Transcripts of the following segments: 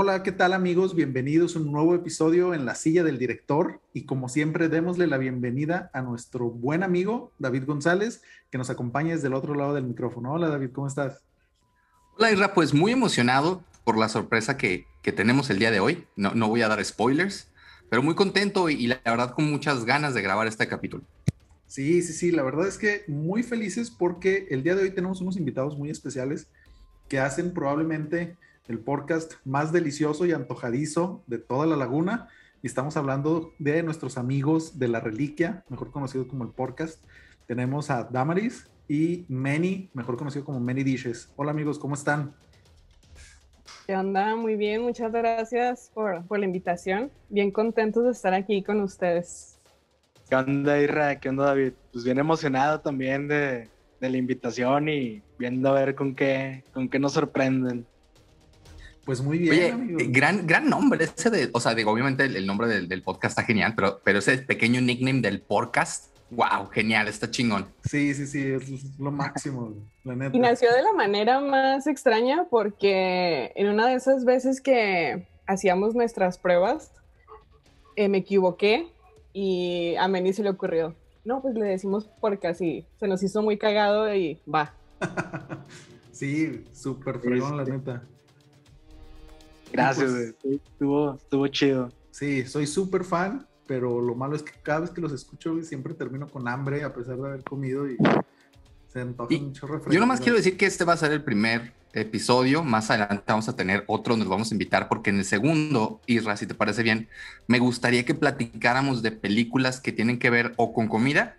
Hola, ¿qué tal amigos? Bienvenidos a un nuevo episodio en la silla del director y como siempre démosle la bienvenida a nuestro buen amigo David González que nos acompaña desde el otro lado del micrófono. Hola David, ¿cómo estás? Hola Isra, pues muy emocionado por la sorpresa que, que tenemos el día de hoy. No, no, voy a dar spoilers, pero muy contento y, y la verdad con muchas ganas de grabar este capítulo. Sí, sí, sí, la verdad es que muy felices porque el día de hoy tenemos unos invitados muy especiales que hacen probablemente el podcast más delicioso y antojadizo de toda la laguna. Y estamos hablando de nuestros amigos de la reliquia, mejor conocido como el podcast. Tenemos a Damaris y Many, mejor conocido como Many Dishes. Hola amigos, ¿cómo están? ¿Qué onda? Muy bien, muchas gracias por, por la invitación. Bien contentos de estar aquí con ustedes. ¿Qué onda, Irra? ¿Qué onda, David? Pues bien emocionado también de, de la invitación y viendo a ver con qué, con qué nos sorprenden. Pues muy bien. Oye, amigos. gran, gran nombre ese de, o sea, digo, obviamente el, el nombre del, del, podcast está genial, pero, pero ese pequeño nickname del podcast, wow, genial, está chingón. Sí, sí, sí, es lo máximo, la neta. Y nació de la manera más extraña porque en una de esas veces que hacíamos nuestras pruebas, eh, me equivoqué y a Meni se le ocurrió, no, pues le decimos porque así se nos hizo muy cagado y va. sí, súper fregón, la neta. Gracias, pues, estuvo, estuvo chido. Sí, soy súper fan, pero lo malo es que cada vez que los escucho siempre termino con hambre a pesar de haber comido y se antoja y un chorro Yo nomás quiero decir que este va a ser el primer episodio. Más adelante vamos a tener otro, nos vamos a invitar porque en el segundo, Isra, si te parece bien, me gustaría que platicáramos de películas que tienen que ver o con comida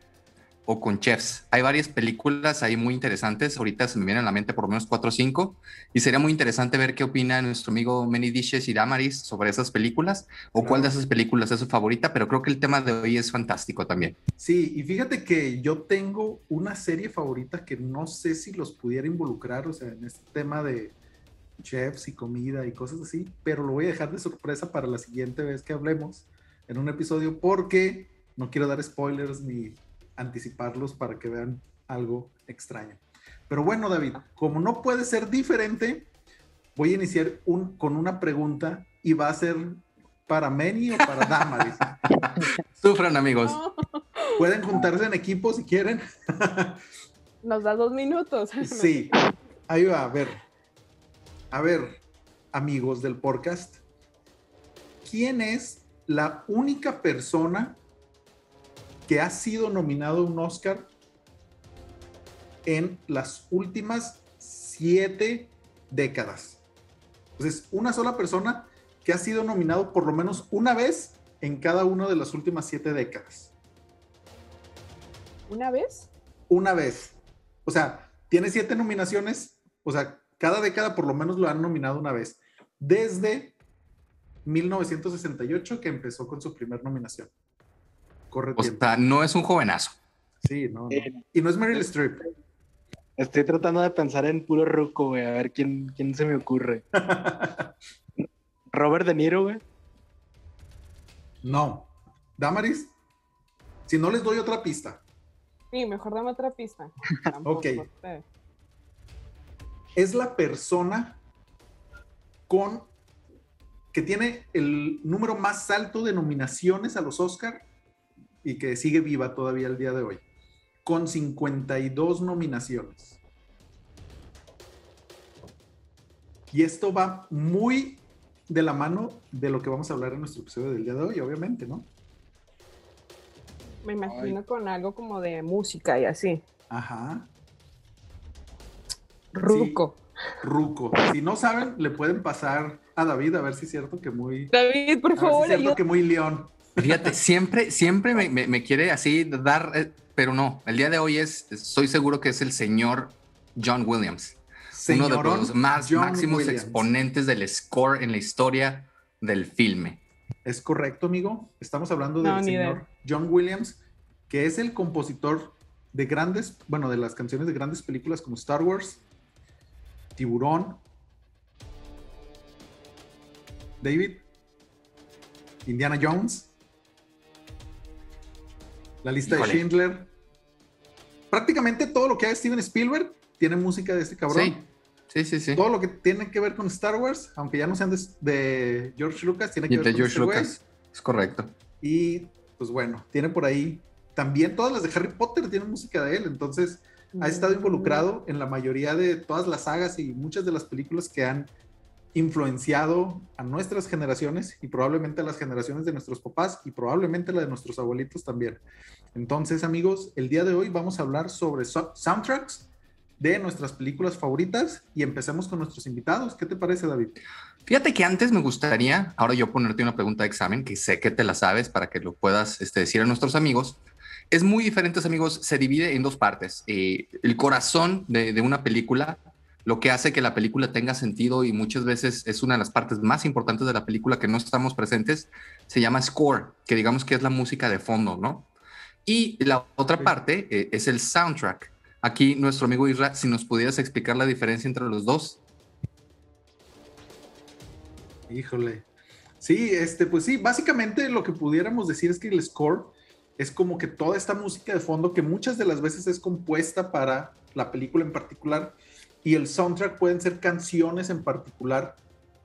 o con chefs. Hay varias películas ahí muy interesantes. Ahorita se me vienen a la mente por lo menos cuatro o cinco. Y sería muy interesante ver qué opina nuestro amigo Many Dishes y Damaris sobre esas películas o cuál de esas películas es su favorita. Pero creo que el tema de hoy es fantástico también. Sí, y fíjate que yo tengo una serie favorita que no sé si los pudiera involucrar, o sea, en este tema de chefs y comida y cosas así, pero lo voy a dejar de sorpresa para la siguiente vez que hablemos en un episodio porque no quiero dar spoilers ni anticiparlos para que vean algo extraño. Pero bueno, David, como no puede ser diferente, voy a iniciar un, con una pregunta y va a ser para Meni o para Damaris. Sufran, amigos. Pueden juntarse en equipo si quieren. Nos da dos minutos. Sí, ahí va, a ver. A ver, amigos del podcast, ¿quién es la única persona que ha sido nominado a un Oscar en las últimas siete décadas. Entonces, una sola persona que ha sido nominado por lo menos una vez en cada una de las últimas siete décadas. ¿Una vez? Una vez. O sea, tiene siete nominaciones, o sea, cada década por lo menos lo han nominado una vez. Desde 1968 que empezó con su primer nominación. Corre o sea, no es un jovenazo. Sí, no, no. Y no es Meryl Streep. Estoy tratando de pensar en puro ruco, güey, a ver quién, quién se me ocurre. Robert De Niro, güey. No. Damaris, si no les doy otra pista. Sí, mejor dame otra pista. ok. Es la persona con que tiene el número más alto de nominaciones a los Oscar y que sigue viva todavía el día de hoy, con 52 nominaciones. Y esto va muy de la mano de lo que vamos a hablar en nuestro episodio del día de hoy, obviamente, ¿no? Me imagino Ay. con algo como de música y así. Ajá. Ruco. Sí, Ruco. Si no saben, le pueden pasar a David a ver si es cierto que muy. David, por favor. Si es cierto que muy león. Fíjate, siempre, siempre me, me, me, quiere así dar, eh, pero no, el día de hoy es, estoy seguro que es el señor John Williams. Señorón uno de los más John máximos Williams. exponentes del score en la historia del filme. Es correcto, amigo. Estamos hablando del No, señor idea. John Williams, que es el compositor de grandes, bueno, de las canciones de grandes películas como Star Wars, Tiburón, David, Indiana Jones, la lista Híjole. de Schindler. Prácticamente todo lo que hace Steven Spielberg tiene música de este cabrón. Sí. Sí, sí, sí. Todo lo que tiene que ver con Star Wars, aunque ya no sean de, de George Lucas, tiene que Y ver de con George este. Lucas. Es correcto. Y pues bueno, tiene por ahí también todas las de Harry Potter tienen música de él, entonces ha estado involucrado en la mayoría de todas las sagas y muchas de las películas que han influenciado a nuestras generaciones y probablemente a las generaciones de nuestros papás y probablemente la de nuestros abuelitos también. Entonces, amigos, el día de hoy vamos a hablar sobre so- soundtracks de nuestras películas favoritas y empecemos con nuestros invitados. ¿Qué te parece, David? Fíjate que antes me gustaría, ahora yo ponerte una pregunta de examen, que sé que te la sabes para que lo puedas este, decir a nuestros amigos. Es muy diferente, amigos, se divide en dos partes. Eh, el corazón de una película, lo que hace que la película tenga sentido y muchas veces es una de las partes más importantes de la película que no estamos presentes, se llama score, que digamos que es la música de fondo, ¿no? Y la otra parte eh, es el soundtrack. Aquí nuestro amigo Isra, si nos pudieras explicar la diferencia entre los dos. Híjole. Sí, este, pues sí, básicamente lo que pudiéramos decir es que el score es como que toda esta música de fondo que muchas de las veces es compuesta para la película en particular y el soundtrack pueden ser canciones en particular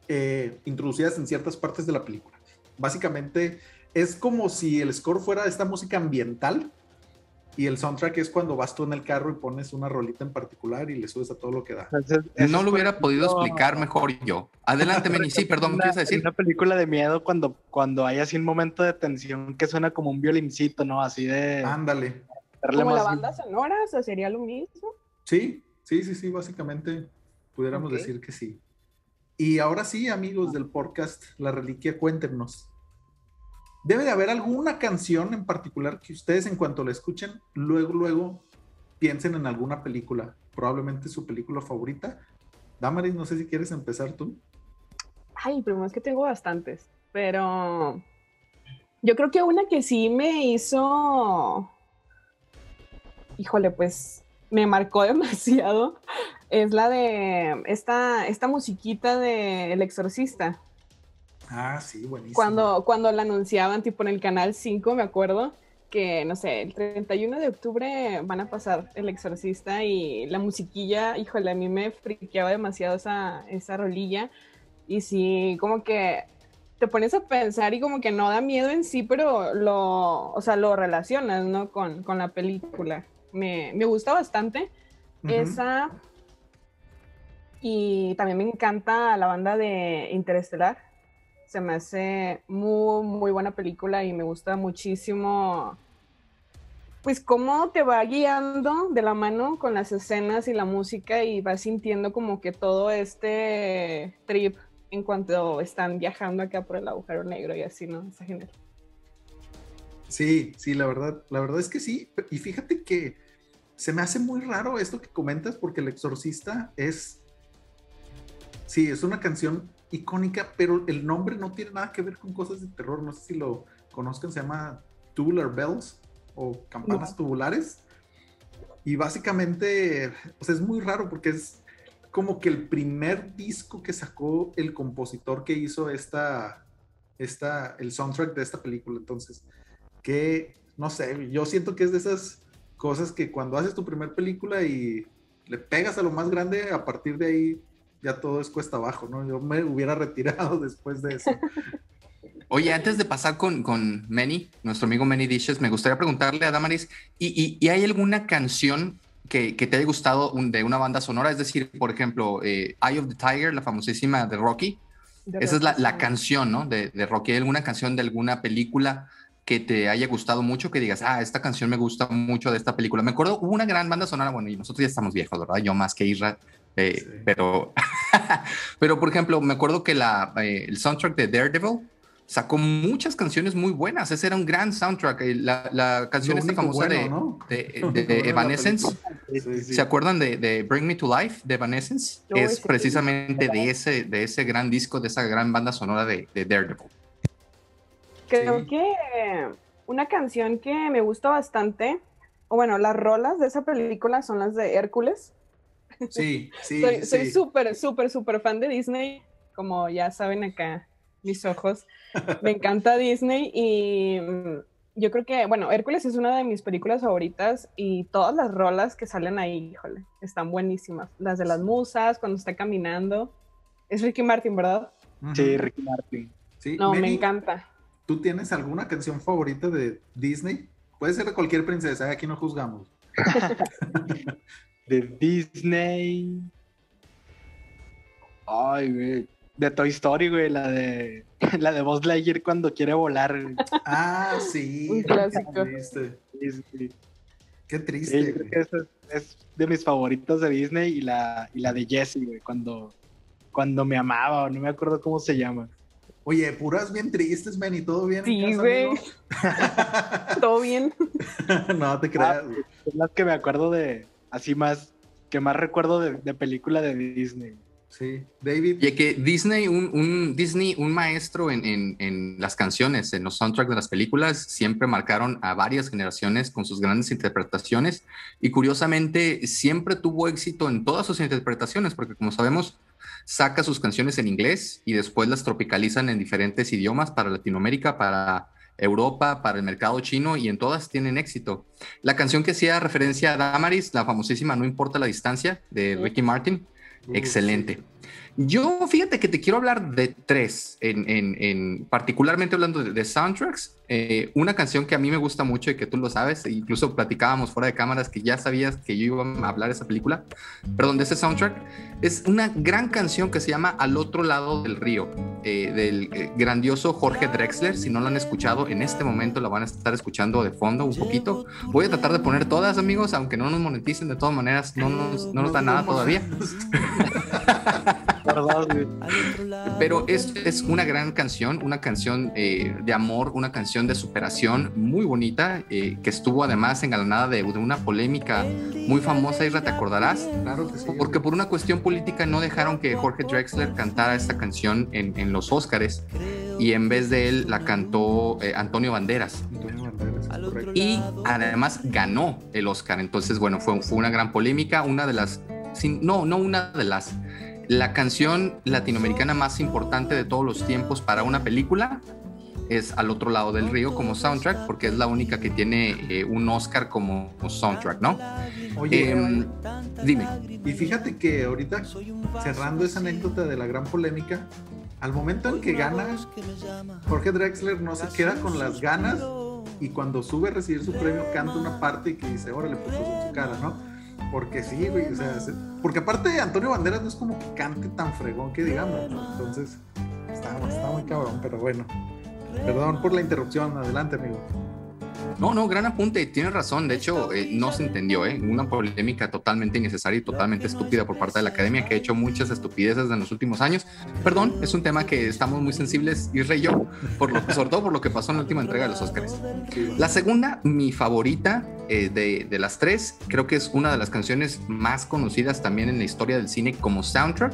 eh, introducidas en ciertas partes de la película. Básicamente es como si el score fuera esta música ambiental y el soundtrack es cuando vas tú en el carro y pones una rolita en particular y le subes a todo lo que da. Entonces, No lo hubiera podido explicar mejor yo. Adelante, Meni. Sí, perdón, ¿qué decir? Una película de miedo cuando, cuando hay así un momento de tensión que suena como un violincito, ¿no? Así de... Ándale. Darle Como la más- banda sonora, o sea, sería lo mismo. Sí, sí, sí, sí, básicamente pudiéramos Ok. decir que sí. Y ahora sí, amigos del podcast La Reliquia, cuéntenos. Debe de haber alguna canción en particular que ustedes en cuanto la escuchen, luego, luego piensen en alguna película, probablemente su película favorita. Damaris, no sé si quieres empezar tú. Ay, pero es que tengo bastantes. Pero yo creo que una que sí me hizo. Híjole, pues me marcó demasiado. Es la de esta, esta musiquita de El Exorcista. Ah, sí, buenísimo. Cuando, cuando la anunciaban, tipo en el canal 5, me acuerdo que, no sé, el 31 de octubre van a pasar El Exorcista y la musiquilla, híjole, a mí me friqueaba demasiado esa, esa rolilla. Y sí, como que te pones a pensar y como que no da miedo en sí, pero lo, o sea, lo relacionas, ¿no? Con, con la película. Me, me gusta bastante esa. Y también me encanta la banda de Interestelar. Se me hace muy, muy buena película y me gusta muchísimo. Pues cómo te va guiando de la mano con las escenas y la música y vas sintiendo como que todo este trip en cuanto están viajando acá por el agujero negro y así, ¿no? Está genial. Sí, sí, la verdad, la verdad es que sí. Y fíjate que se me hace muy raro esto que comentas porque El Exorcista es, sí, es una canción icónica, pero el nombre no tiene nada que ver con cosas de terror. No sé si lo conozcan, se llama Tubular Bells o Campanas No. Tubulares. Y básicamente, o sea, es muy raro porque es como que el primer disco que sacó el compositor que hizo esta, esta, el soundtrack de esta película. Entonces, que, no sé, yo siento que es de esas cosas que cuando haces tu primer película y le pegas a lo más grande, a partir de ahí ya todo es cuesta abajo, ¿no? Yo me hubiera retirado después de eso. Oye, antes de pasar con, con Manny, nuestro amigo Manny Dishes, me gustaría preguntarle a Damaris, ¿y, y, y hay alguna canción que, que te haya gustado un- de una banda sonora? Es decir, por ejemplo, eh, Eye of the Tiger, la famosísima de Rocky. De Esa es la, la canción, ¿no? De, de Rocky. ¿Hay alguna canción de alguna película que te haya gustado mucho, que digas, ah, esta canción me gusta mucho de esta película? Me acuerdo, hubo una gran banda sonora, bueno, y nosotros ya estamos viejos, ¿verdad? Yo más que Isra, eh, Sí. pero, pero por ejemplo, me acuerdo que la, eh, el soundtrack de Daredevil sacó muchas canciones muy buenas. Ese era un gran soundtrack. eh, La, la canción esta famosa bueno, de, ¿no? de, Evanescence. película. Sí, sí. ¿Se acuerdan de, de Bring Me to Life de Evanescence? Es precisamente de ese, de ese gran disco, de esa gran banda sonora de, de Daredevil. Creo Sí. que una canción que me gusta bastante, o bueno, las rolas de esa película son las de Hércules. Sí, sí, soy sí. soy súper, súper, súper fan de Disney, como ya saben acá mis ojos. Me encanta Disney y mm, yo creo que, bueno, Hércules es una de mis películas favoritas y todas las rolas que salen ahí, híjole, están buenísimas. Las de las musas, cuando está caminando. Es Ricky Martin, ¿verdad? Sí, Ricky Martin. Sí, No, me encanta. ¿Tú tienes alguna canción favorita de Disney? Puede ser de cualquier princesa, aquí no juzgamos. De Disney. Ay, güey. De Toy Story, güey, la de la de Buzz Lightyear cuando quiere volar. güey. Ah, sí. Un clásico. Qué triste. Sí. Qué triste. güey. es, es de mis favoritos de Disney y la, y la de Jessie, güey, cuando, cuando me amaba, o no me acuerdo cómo se llama. Oye, puras bien tristes, men, y todo bien. en Sí, güey. Todo bien. no te creas. güey. Es las que me acuerdo de, así más, que más recuerdo de, de película de Disney. Sí, David. Y que Disney, un, un- Disney, un maestro en, en- en las canciones, en los soundtracks de las películas, siempre marcaron a varias generaciones con sus grandes interpretaciones y curiosamente siempre tuvo éxito en todas sus interpretaciones, porque como sabemos, saca sus canciones en inglés y después las tropicalizan en diferentes idiomas para Latinoamérica, para Europa, para el mercado chino y en todas tienen éxito. La canción que hacía referencia a Damaris, la famosísima No importa la distancia de. Ricky Martin, Uh, Excelente. Yo, fíjate que te quiero hablar de tres, en, en- en- particularmente hablando de, de soundtracks. Eh, una canción que a mí me gusta mucho y que tú lo sabes, incluso platicábamos fuera de cámaras que ya sabías que yo iba a hablar de esa película, perdón, de ese soundtrack, es una gran canción que se llama Al otro lado del río, eh, del eh, grandioso Jorge Drexler. Si no lo han escuchado, en este momento la van a estar escuchando de fondo un poquito. Voy a tratar de poner todas, amigos, aunque no nos moneticen de todas maneras, no nos, no nos da nada todavía. ¿Verdad, güey? Pero es, es una gran canción, una canción eh, de amor, una canción de superación muy bonita, eh, que estuvo además engalanada de, de una polémica muy famosa, Isra, te acordarás, Claro que sí. porque por una cuestión política no dejaron que Jorge Drexler cantara esta canción en, en los Óscares y en vez de él la cantó eh, Antonio Banderas. Antonio. Y además ganó el Oscar. Entonces, bueno, fue, fue una gran polémica, una de las, sin- no, no una de las, la canción latinoamericana más importante de todos los tiempos para una película es Al otro lado del río como soundtrack, porque es la única que tiene eh, un Oscar como soundtrack, ¿no? Oye, Em, dime. y fíjate que ahorita, cerrando esa anécdota de la gran polémica, al momento en que gana, Jorge Drexler no se queda con las ganas y cuando sube a recibir su premio canta una parte y que dice, órale, pues en su cara, ¿no? Porque sí, güey, o sea, se- porque aparte Antonio Banderas no es como que cante tan fregón que digamos. Entonces, está, está muy cabrón, pero bueno. Perdón por la interrupción, adelante, amigo. No, no, gran apunte, tienes razón. De hecho, eh, no se entendió, ¿eh? Una polémica totalmente innecesaria y totalmente estúpida por parte de la academia que ha hecho muchas estupideces en los últimos años. Perdón, es un tema que estamos muy sensibles, Isra y yo, por lo, sobre todo por lo que pasó en la última entrega de los Oscars. La segunda, mi favorita eh, de, de las tres, creo que es una de las canciones más conocidas también en la historia del cine como soundtrack.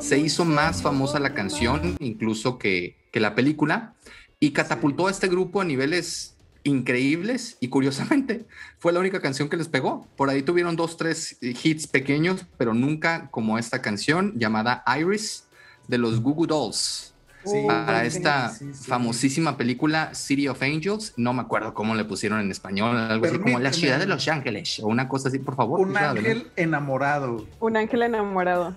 Se hizo más famosa la canción incluso que, que la película y catapultó a este grupo a niveles increíbles y curiosamente fue la única canción que les pegó. Por ahí tuvieron dos, tres eh, hits pequeños, pero nunca como esta canción llamada Iris de los Goo Goo Dolls Sí, para esta sí, sí. famosísima película City of Angels. No me acuerdo cómo le pusieron en español, algo así como La ciudad de Los Ángeles o una cosa así, por favor. Un ángel enamorado. Un ángel enamorado.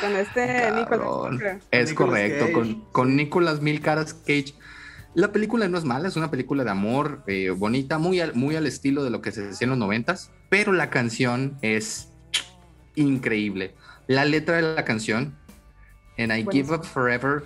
Con este. Nicolás. creo. Es Nicolas correcto, Cage. con, con Nicolas Mil Caras Cage. La película no es mala, es una película de amor eh, bonita, muy al, muy al estilo de lo que se hacía en los noventas, pero la canción es increíble. La letra de la canción, en I Give Up Forever,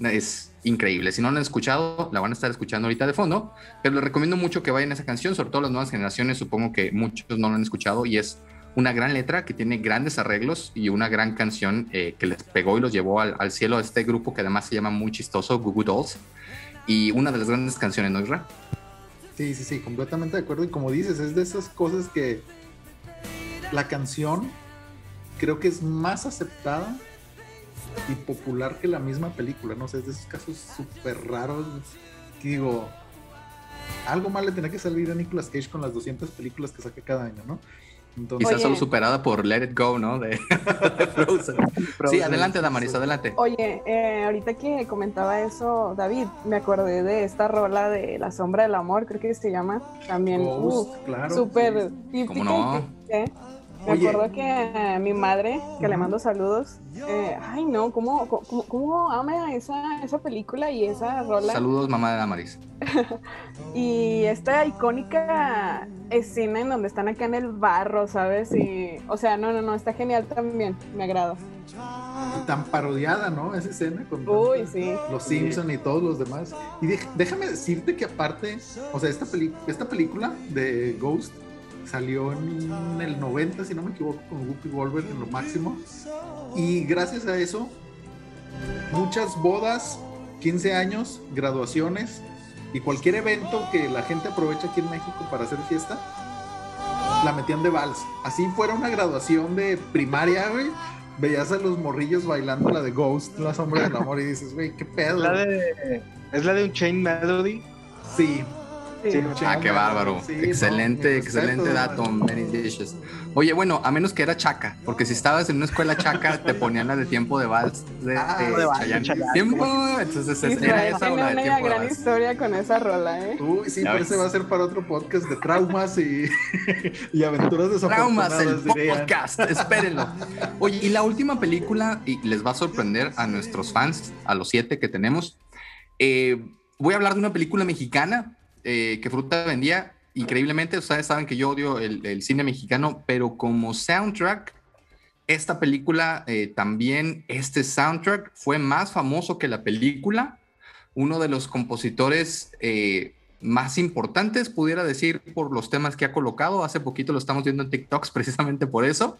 es increíble. Si no la han escuchado, la van a estar escuchando ahorita de fondo, pero les recomiendo mucho que vayan a esa canción, sobre todo las nuevas generaciones, supongo que muchos no la han escuchado y es una gran letra que tiene grandes arreglos y una gran canción eh, que les pegó y los llevó al, al cielo a este grupo que además se llama muy chistoso, Goo Goo Dolls. Y una de las grandes canciones, ¿no, Isra? Sí, sí, sí, completamente de acuerdo. Y como dices, es de esas cosas que la canción creo que es más aceptada y popular que la misma película, no sé, es de esos casos súper raros que digo, algo mal le tenía que salir a Nicolas Cage con las 200 películas que saca cada año, ¿no? Quizás Oye. solo superada por Let It Go, ¿no? De, de Frozen. Sí, adelante, Damaris, adelante. Oye, eh, ahorita que comentaba eso, David, me acordé de esta rola de La Sombra del Amor, creo que se llama. También, Ghost, uf, claro. súper sí. ¿Cómo no? ¿eh? Me Oye. acuerdo que eh, mi madre, que le mando saludos, eh, ay no, ¿cómo, cómo, cómo ama esa, esa película y esa rola? Saludos, mamá de Damaris. Y esta icónica escena en donde están acá en el barro, ¿sabes? Y, o sea, no, no, no, está genial también, me agrada. Tan parodiada, ¿no? Esa escena con Uy, tanta- sí. los Simpson y todos los demás. Y déjame decirte que aparte, o sea, esta, peli- esta película de Ghost salió en el 90, si no me equivoco, con Whoopi Goldberg en lo máximo. Y gracias a eso, muchas bodas, 15 años, graduaciones y cualquier evento que la gente aprovecha aquí en México para hacer fiesta, la metían de vals. Así fuera una graduación de primaria, güey. Veías a los morrillos bailando la de Ghost, la sombra del amor, y dices, güey, qué pedo. La de, es la de un Chain Melody. Sí, Sí. Ah, qué bárbaro. Sí, no, excelente, mis excelente respetos, dato, man. Many Dishes. Oye, bueno, a menos que era chaca, porque si estabas en una escuela chaca, te ponían la de tiempo de vals de, Ah, de de vals, Chayanne. Chayanne. Tiempo, entonces es- era esa o la de una tiempo de gran vals. historia con esa rola, ¿eh? Uy, sí, pero ese va a ser para otro podcast de traumas y, y aventuras Traumas, el desafortunadas, dirían. podcast, espérenlo. Oye, y la última película, y les va a sorprender a nuestros fans, a los siete que tenemos, eh, voy a hablar de una película mexicana eh, que Fruta vendía increíblemente. Ustedes saben que yo odio el, cine mexicano, pero como soundtrack, esta película eh, también, este soundtrack fue más famoso que la película. Uno de los compositores eh, más importantes, pudiera decir, por los temas que ha colocado. Hace poquito lo estamos viendo en TikToks precisamente por eso.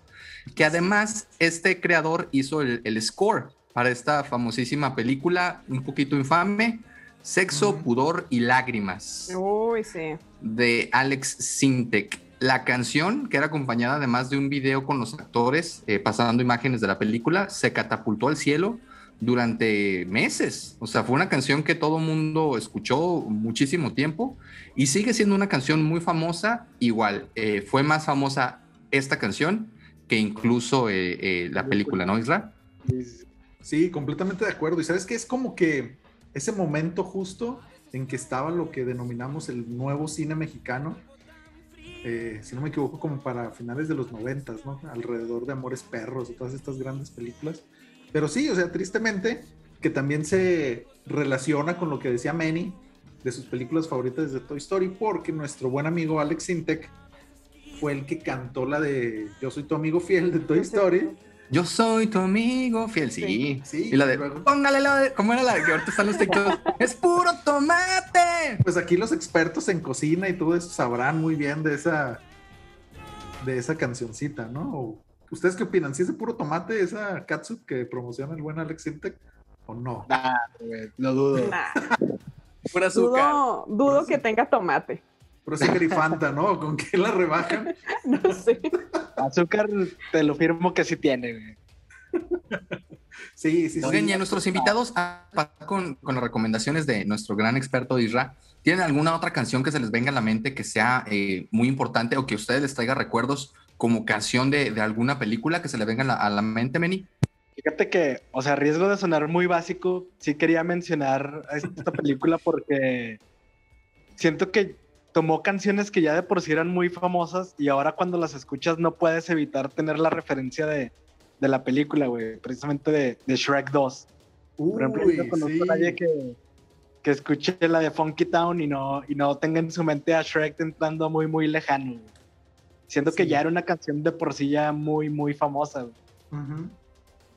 Que además este creador hizo el score para esta famosísima película, un poquito infame, Sexo. Pudor y Lágrimas Uy, sí. de Alex Sintek. La canción, que era acompañada además de un video con los actores eh, pasando imágenes de la película, se catapultó al cielo durante meses. O sea, fue una canción que todo mundo escuchó muchísimo tiempo y sigue siendo una canción muy famosa. Igual, eh, fue más famosa esta canción que incluso eh, eh, la película, ¿no, Isra? Sí, completamente de acuerdo. Y sabes que es como que ese momento justo en que estaba lo que denominamos el nuevo cine mexicano, eh, si no me equivoco, como para finales de los noventas, ¿no? Alrededor de Amores Perros y todas estas grandes películas. Pero sí, o sea, tristemente, que también se relaciona con lo que decía Manny de sus películas favoritas de Toy Story, porque nuestro buen amigo Alex Sintek fue el que cantó la de Yo soy tu amigo fiel de Toy Story. Yo soy tu amigo fiel, sí. Sí, y la de, póngale la de, ¿cómo era la que ahorita están los TikToks? ¡Es puro tomate! Pues aquí los expertos en cocina y todo eso sabrán muy bien de esa de esa cancioncita, ¿no? ¿Ustedes qué opinan? ¿Si es de puro tomate esa catsup que promociona el buen Alex Sintek o no? Nah, güey, lo dudo. Nah, Pura dudo, dudo que tenga tomate. Pero es y Fanta, ¿no? ¿Con qué la rebajan? No sé. Azúcar, te lo firmo que sí tiene, güey. Sí, sí, Oigan, sí. y a nuestros invitados, con, con las recomendaciones de nuestro gran experto Isra, ¿tienen alguna otra canción que se les venga a la mente que sea eh, muy importante o que a ustedes les traiga recuerdos como canción de, de alguna película que se les venga a la, a la mente, Meni? Fíjate que, o sea, a riesgo de sonar muy básico, sí quería mencionar esta película porque siento que tomó canciones que ya de por sí eran muy famosas y ahora cuando las escuchas no puedes evitar tener la referencia de, de la película, güey, precisamente de, de Shrek 2. Por ejemplo, yo conozco sí. a nadie que, que escuche la de Funky Town y no, y no tenga en su mente a Shrek entrando muy, muy lejano. güey. Siento que Sí. ya era una canción de por sí ya muy, muy famosa. güey.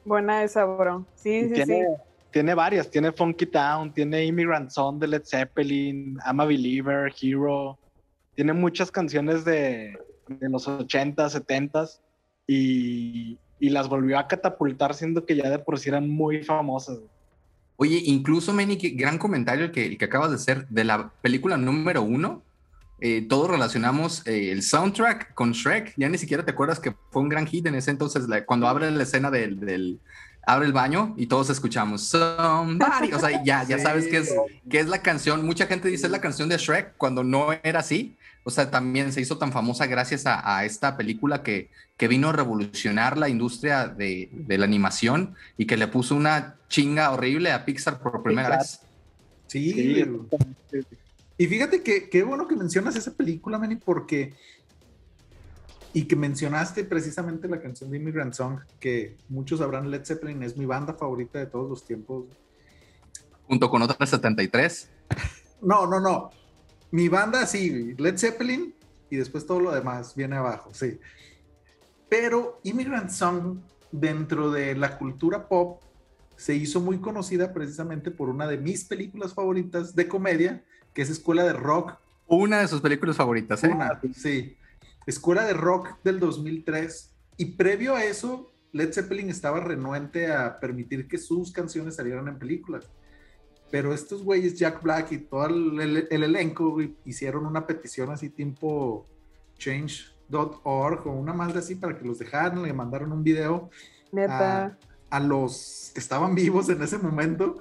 Buena esa, bro. Sí, Y sí, tiene, sí. Tiene varias, tiene Funky Town, tiene Immigrant Song de Led Zeppelin, I'm a Believer, Hero, tiene muchas canciones de, de los 80, 70 y, y las volvió a catapultar siendo que ya de por sí eran muy famosas. Oye, incluso, qué gran comentario el que, el que acabas de hacer de la película número uno. Eh, todos relacionamos eh, el soundtrack con Shrek. Ya ni siquiera te acuerdas que fue un gran hit en ese entonces, la- cuando abre la escena del, del- abre el baño y todos escuchamos Somebody. O sea, ya, ya Sí. sabes que es, que es la canción. Mucha gente dice es la canción de Shrek cuando no era así, o sea, también se hizo tan famosa gracias a, esta película que, que, vino a revolucionar la industria de, de, la animación y que le puso una chinga horrible a Pixar por primera vez. Sí. Y fíjate que qué bueno que mencionas esa película, Manny, porque y que mencionaste precisamente la canción de Immigrant Song, que muchos sabrán, Led Zeppelin es mi banda favorita de todos los tiempos. Junto con otras 73. No, no, no. Mi banda sí, Led Zeppelin y después todo lo demás viene abajo, sí. Pero Immigrant Song dentro de la cultura pop se hizo muy conocida precisamente por una de mis películas favoritas de comedia, que es Escuela de Rock. Una de sus películas favoritas, ¿eh? Una, sí. Escuela de Rock del 2003. Y previo a eso, Led Zeppelin estaba renuente a permitir que sus canciones salieran en películas. Pero estos güeyes, Jack Black y todo el, elenco, hicieron una petición así tipo change.org o una madre así para que los dejaran, le mandaron un video a, a, los que estaban vivos en ese momento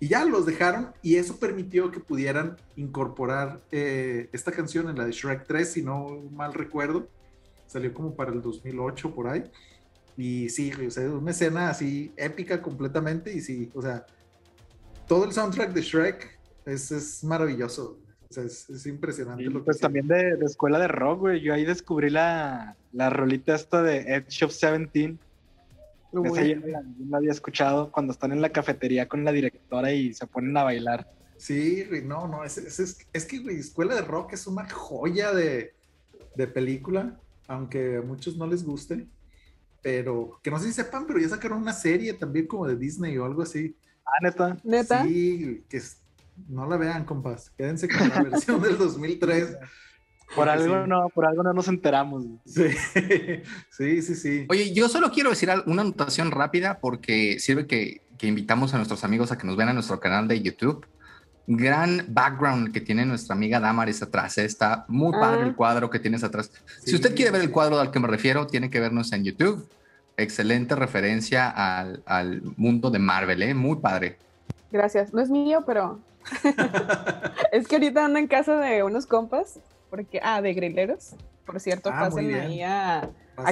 y ya los dejaron y eso permitió que pudieran incorporar eh, esta canción en la de Shrek 3, si no mal recuerdo. Salió como para el 2008 por ahí. Y sí, o sea, una escena así épica completamente y sí, o sea, todo el soundtrack de Shrek es, es maravilloso. O sea, es, impresionante. lo pues también de, de, escuela de rock, güey. Yo ahí descubrí la, la rolita esta de Edge of Seventeen esa yo la, había escuchado cuando están en la cafetería con la directora y se ponen a bailar. Sí, no, no, es, es, que, güey, Escuela de Rock es una joya de, de, película, aunque a muchos no les guste, pero que no sé si sepan, pero ya sacaron una serie también como de Disney o algo así. Ah, neta. Neta. Sí, que no la vean, compas, quédense con la versión del 2003. Por algo no, por algo no nos enteramos. Sí, sí, sí, sí. Oye, yo solo quiero decir una anotación rápida porque sirve que, que, invitamos a nuestros amigos a que nos vean a nuestro canal de YouTube. Gran background que tiene nuestra amiga Damaris atrás. ¿eh? Está muy padre el ah. cuadro que tienes atrás. Si usted quiere ver el cuadro al que me refiero, tiene que vernos en YouTube. Excelente referencia al, al mundo de Marvel, ¿eh? Muy padre. Gracias. No es mío, pero es que ahorita ando en casa de unos compas porque, ah, de grileros, por cierto, ah, pasen ahí a,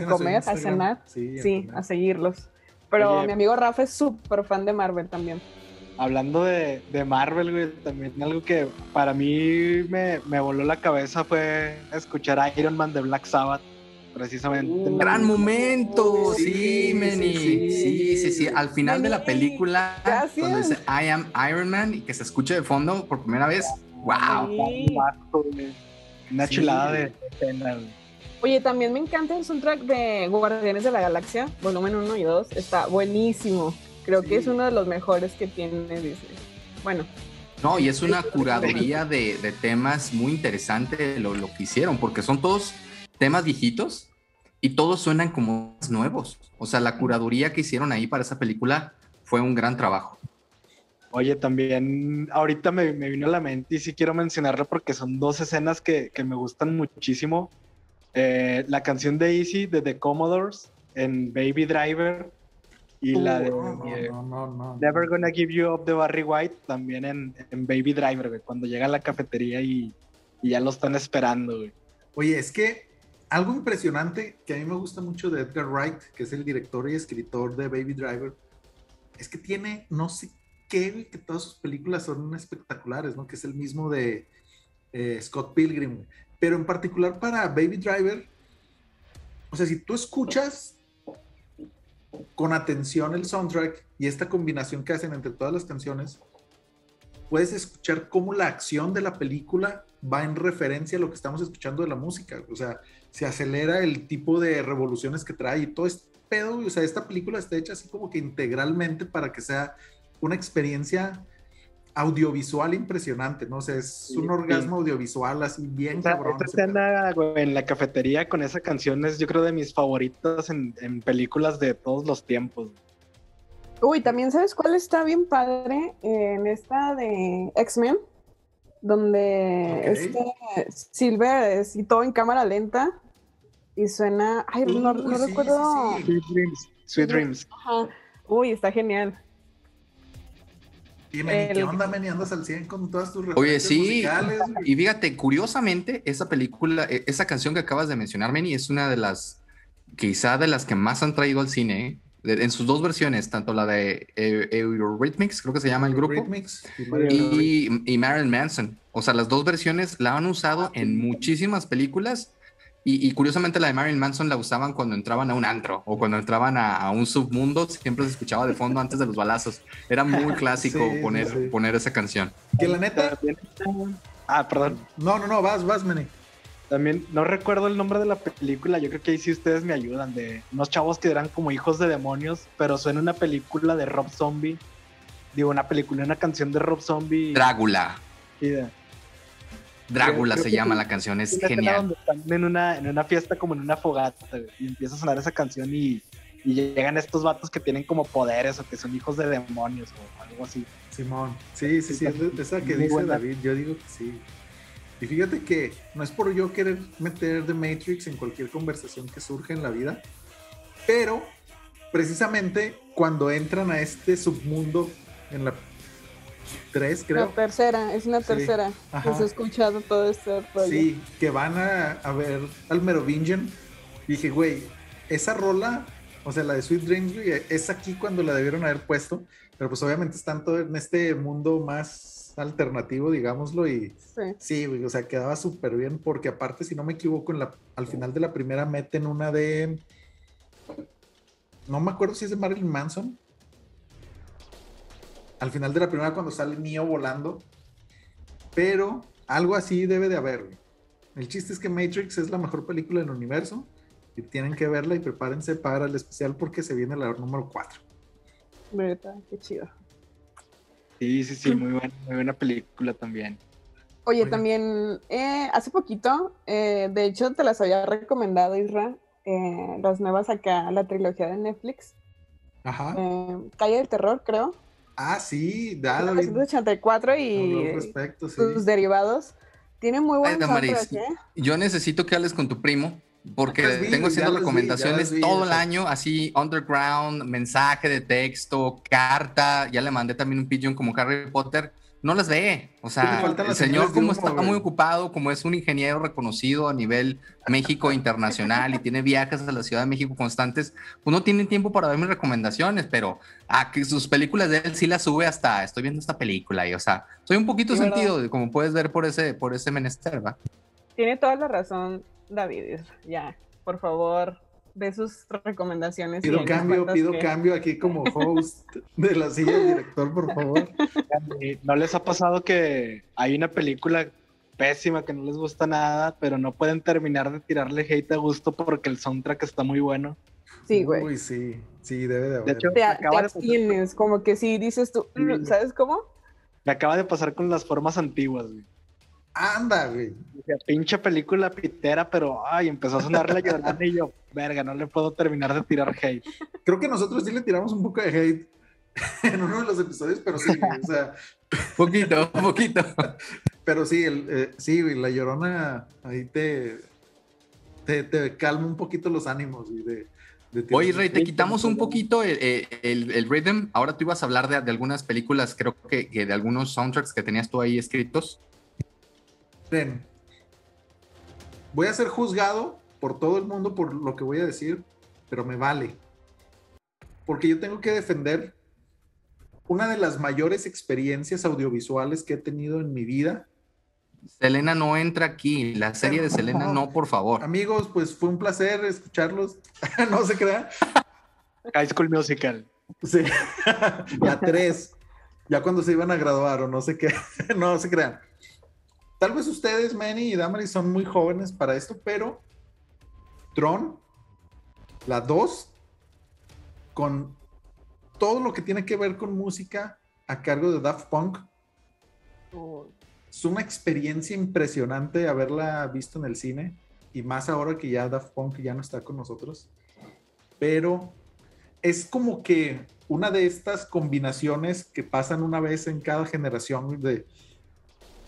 comer, a, cenar, sí, a, seguirlos. Pero mi amigo Rafa es súper fan de Marvel también. Hablando de, Marvel, güey, también algo que para mí me, voló la cabeza fue escuchar a Iron Man de Black Sabbath precisamente. Uh, gran momento, sí, Meni. Sí, sí, sí, Al final de la película, cuando dice I am Iron Man y que se escuche de fondo por primera vez, wow. Una chulada de escena, Oye, también me encanta el soundtrack de Guardianes de la Galaxia, volumen 1 y 2. Está buenísimo. Creo que es uno de los mejores que tiene Disney. Bueno. No, y es una curaduría de, de temas muy interesante lo, lo, que hicieron, porque son todos temas viejitos y todos suenan como nuevos. O sea, la curaduría que hicieron ahí para esa película fue un gran trabajo. Oye, también ahorita me, vino a la mente y sí quiero mencionarlo porque son dos escenas que, me gustan muchísimo. Eh, la canción de Easy de The Commodores en Baby Driver y la de eh, Never Gonna Give You Up de Barry White también en, Baby Driver, cuando llega a la cafetería y, y, ya lo están esperando. Güey. Oye, es que algo impresionante que a mí me gusta mucho de Edgar Wright, que es el director y escritor de Baby Driver, es que tiene, no sé que, todas sus películas son espectaculares, ¿no? Que es el mismo de eh, Scott Pilgrim. Pero en particular para Baby Driver, o sea, si tú escuchas con atención el soundtrack y esta combinación que hacen entre todas las canciones, puedes escuchar cómo la acción de la película va en referencia a lo que estamos escuchando de la música. O sea, se acelera el tipo de revoluciones que trae y todo este pedo. O sea, esta película está hecha así como que integralmente para que sea una experiencia audiovisual impresionante, ¿no? O sea, es un orgasmo audiovisual así bien cabrón. Esta escena en la cafetería con esa canción es yo creo de mis favoritas en, películas de todos los tiempos. Uy, también sabes cuál está bien padre en esta de X-Men, donde este Silver es y todo en cámara lenta y suena, ay, no, recuerdo. Sweet Dreams. Sweet Dreams. Uy, está genial. Y Meni, ¿qué onda, Meni? Andas al 100 con todas tus Oye, sí. musicales? Y fíjate, curiosamente, esa película, eh, esa canción que acabas de mencionar, Manny, es una de las, quizá de las que más han traído al cine, ¿eh? De- en sus dos versiones, tanto la de eh, Eurythmics, creo que se llama el grupo, y y, y Marilyn Manson. O sea, las dos versiones la han usado en muchísimas películas. Y, y curiosamente la de Marilyn Manson la usaban cuando entraban a un antro o cuando entraban a, a un submundo, siempre se escuchaba de fondo antes de los balazos. Era muy clásico Sí, poner, sí. poner esa canción. Que la neta, Ah, perdón. no, no, no, vas, vas, Meni. También no recuerdo el nombre de la película. Yo creo que ahí sí ustedes me ayudan. De unos chavos que eran como hijos de demonios, pero suena una película de Rob Zombie. Digo, una película, una canción de Rob Zombie. Drácula. y de- Drácula se llama la canción, es genial. están en una, en una fiesta como en una fogata y empieza a sonar esa canción y, y llegan estos vatos que tienen como poderes o que son hijos de demonios o algo así. Simón. Sí, sí, sí, es esa que dice buena. David, yo digo que sí. Y fíjate que no es por yo querer meter The Matrix en cualquier conversación que surge en la vida, pero precisamente cuando entran a este submundo en la 3, La creo, tercera, es una Sí. tercera. Ajá. Pues he escuchado todo este rollo. sí, que van a, a ver al Merovingian, dije, güey, esa rola, o sea, la de Sweet Dreams, güey, es aquí cuando la debieron haber puesto, pero pues obviamente están todo en este mundo más alternativo, digámoslo, y Sí. Sí, güey, o sea, quedaba súper bien porque aparte, si no me equivoco, en la, al final de la primera meten una de... No me acuerdo si es de Marilyn Manson. Al final de la primera cuando sale Neo volando. Pero algo así debe de haber. El chiste es que Matrix es la mejor película del universo y tienen que verla y prepárense para el especial porque se viene la número 4. Neta, qué chido. Sí, sí, sí, muy buena, muy buena película también. Oye, Oigan. también eh, hace poquito, eh, de hecho te las había recomendado, Isra, eh, las nuevas acá, la trilogía de Netflix, Ajá. eh, Calle del Terror, creo, Ah, sí, da, David. 1984 Habló y al respecto, sí. sus derivados. Tiene muy buen Ay, Damaris, soundtrack, ¿eh? Yo necesito que hables con tu primo porque vi, tengo haciendo vi, recomendaciones vi, todo el año, así underground, mensaje de texto, carta, ya le mandé también un pigeon como Harry Potter. No las ve, o sea, el señor como está muy ocupado, como es un ingeniero reconocido a nivel México internacional y tiene viajes a la Ciudad de México constantes, pues no tiene tiempo para ver mis recomendaciones, pero a que sus películas de él sí las sube hasta, estoy viendo esta película y, o sea, soy un poquito sentido, como puedes ver por ese, por ese menester, ¿va? Tiene toda la razón, David. Ya, por favor, de sus recomendaciones. Pido cambio, pido cambio aquí como host de la silla del director, por favor. Eh, ¿No les ha pasado que hay una película pésima que no les gusta nada, pero no pueden terminar de tirarle hate a gusto porque el soundtrack está muy bueno? Sí, güey. Uy, sí, sí, debe de haber. De hecho, Te, te de abstienes, como que si dices tú, Sí. ¿sabes cómo? me acaba de pasar con las formas antiguas, güey. Anda, güey. Pinche película pitera, pero ay, empezó a sonar la llorando y yo, verga, no le puedo terminar de tirar hate. Creo que nosotros sí le tiramos un poco de hate en uno de los episodios, pero sí, o sea, Poquito, poquito. pero sí, el, eh, sí, güey, la llorona ahí te, te, te calma un poquito los ánimos, güey, de, de tirar Oye, Rey, te quitamos un poquito el, el, el- el rhythm. Ahora tú ibas a hablar de, de algunas películas, creo que, que de algunos soundtracks que tenías tú ahí escritos. Ven, voy a ser juzgado por todo el mundo por lo que voy a decir, pero me vale. Porque yo tengo que defender una de las mayores experiencias audiovisuales que he tenido en mi vida. Selena no entra aquí. La serie de Selena, no, por favor. Amigos, pues fue un placer escucharlos. no se crean. High School Musical. Sí. ya tres. Ya cuando se iban a graduar o no sé qué. no se crean. Tal vez ustedes, Manny y Damaris, son muy jóvenes para esto, pero Tron, la 2, con todo lo que tiene que ver con música a cargo de Daft Punk, es una experiencia impresionante haberla visto en el cine y más ahora que ya Daft Punk ya no está con nosotros. Pero es como que una de estas combinaciones que pasan una vez en cada generación de,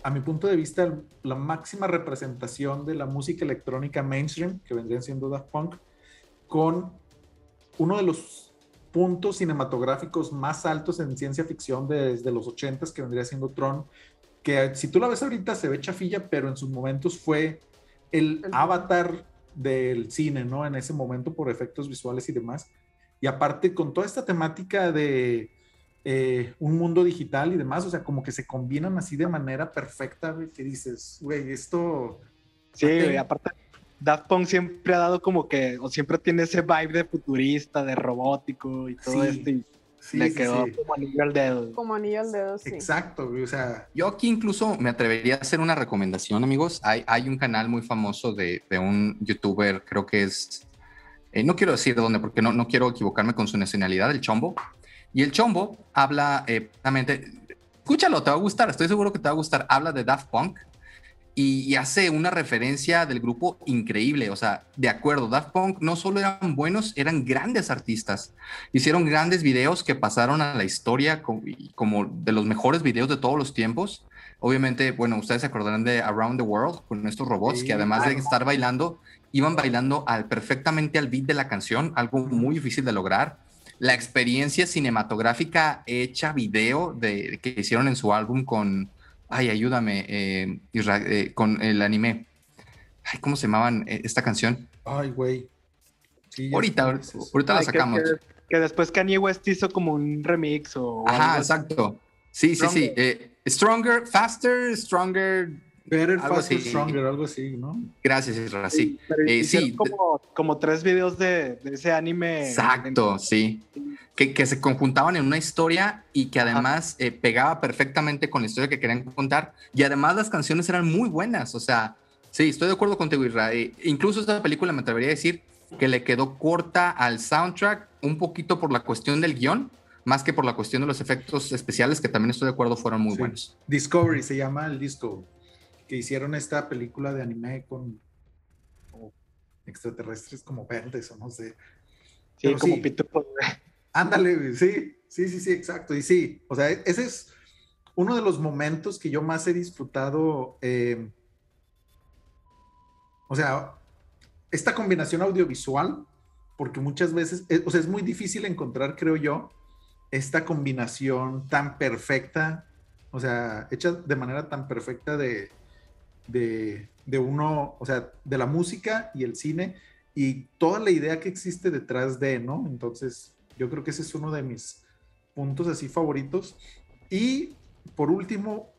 a mi punto de vista, la máxima representación de la música electrónica mainstream, que vendrían siendo Daft Punk, con uno de los puntos cinematográficos más altos en ciencia ficción desde los 80 que vendría siendo Tron, que si tú la ves ahorita se ve chafilla, pero en sus momentos fue el avatar del cine, ¿no? En ese momento por efectos visuales y demás. Y aparte con toda esta temática de eh, un mundo digital y demás, o sea, como que se combinan así de manera perfecta, que dices, güey, esto... Sí, güey, aparte Daft Punk siempre ha dado como que, o siempre tiene ese vibe de futurista, de robótico y todo esto. Y le quedó como anillo al dedo. Como anillo al dedo, sí. Exacto, o sea. Yo aquí incluso me atrevería a hacer una recomendación, amigos. Hay, hay un canal muy famoso de, de un youtuber, creo que es. Eh, no quiero decir de dónde, porque no, no quiero equivocarme con su nacionalidad, el Chombo. Y el Chombo habla, eh, escúchalo, te va a gustar, estoy seguro que te va a gustar. Habla de Daft Punk y, hace una referencia del grupo increíble. O sea, de acuerdo, Daft Punk no solo eran buenos, eran grandes artistas. Hicieron grandes videos que pasaron a la historia como, de los mejores videos de todos los tiempos. Obviamente, bueno, ustedes se acordarán de Around the World con estos robots que además de estar bailando, iban bailando al, perfectamente al beat de la canción, algo muy difícil de lograr. La experiencia cinematográfica hecha video de, que hicieron en su álbum con, ay, ayúdame, eh, eh, con el anime. Ay, ¿cómo se llamaban eh, esta canción? Ay, güey. ahorita, ahorita la sacamos. Que, después Kanye West hizo como un remix o. Ajá, exacto. Sí, sí, sí. stronger, faster, stronger. Better, faster, stronger, algo así, ¿no? Gracias, Isra, sí. Sí, Como, como tres videos de, de ese anime. Exacto, sí que, se conjuntaban en una historia y que además eh, pegaba perfectamente con la historia que querían contar. Y además las canciones eran muy buenas. O sea, sí, estoy de acuerdo contigo, Israel. Eh, incluso esta película me atrevería a decir que le quedó corta al soundtrack un poquito por la cuestión del guion, más que por la cuestión de los efectos especiales, que también estoy de acuerdo fueron muy buenos. Discovery se llama el disco, que hicieron esta película de anime con extraterrestres como verdes o no sé. Sí, como sí. Ándale, sí, sí, sí, sí, exacto. Y sí, o sea, ese es uno de los momentos que yo más he disfrutado. Eh, o sea, esta combinación audiovisual, porque muchas veces, eh, o sea, es muy difícil encontrar, creo yo, esta combinación tan perfecta, o sea, hecha de manera tan perfecta de, de, de uno, o sea, de la música y el cine y toda la idea que existe detrás de, ¿no? Entonces, yo creo que ese es uno de mis puntos así favoritos. Y por último,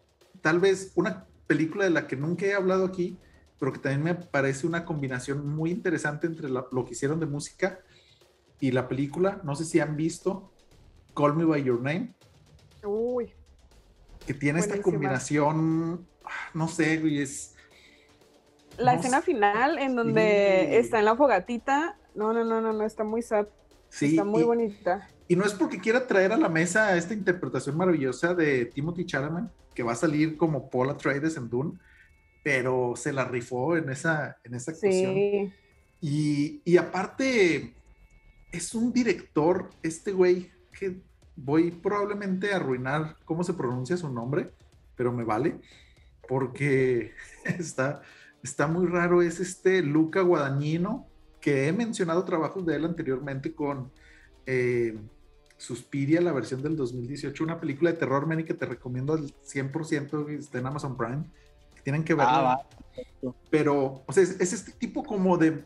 tal vez una película de la que nunca he hablado aquí, pero que también me parece una combinación muy interesante entre lo que hicieron de música y la película. No sé si han visto Call Me By Your Name. Uy. Que tiene esta combinación, no sé, es... La escena final en donde está en la fogatita, no, no, no, no, no, está muy sad. Está muy bonita. Y no es porque quiera traer a la mesa esta interpretación maravillosa de Timothy Chalamet, que va a salir como Paul Atreides en Dune, pero se la rifó en esa, en esa actuación. Sí. Y, y aparte, es un director, este güey, que voy probablemente a arruinar cómo se pronuncia su nombre, pero me vale, porque está, está muy raro. Es este Luca Guadagnino, que he mencionado trabajos de él anteriormente con eh, Suspiria, la versión del 2018, una película de terror, Manny, que te recomiendo al 100%, está en Amazon Prime, que tienen que verla. Ah, Pero, o sea, es, este tipo como de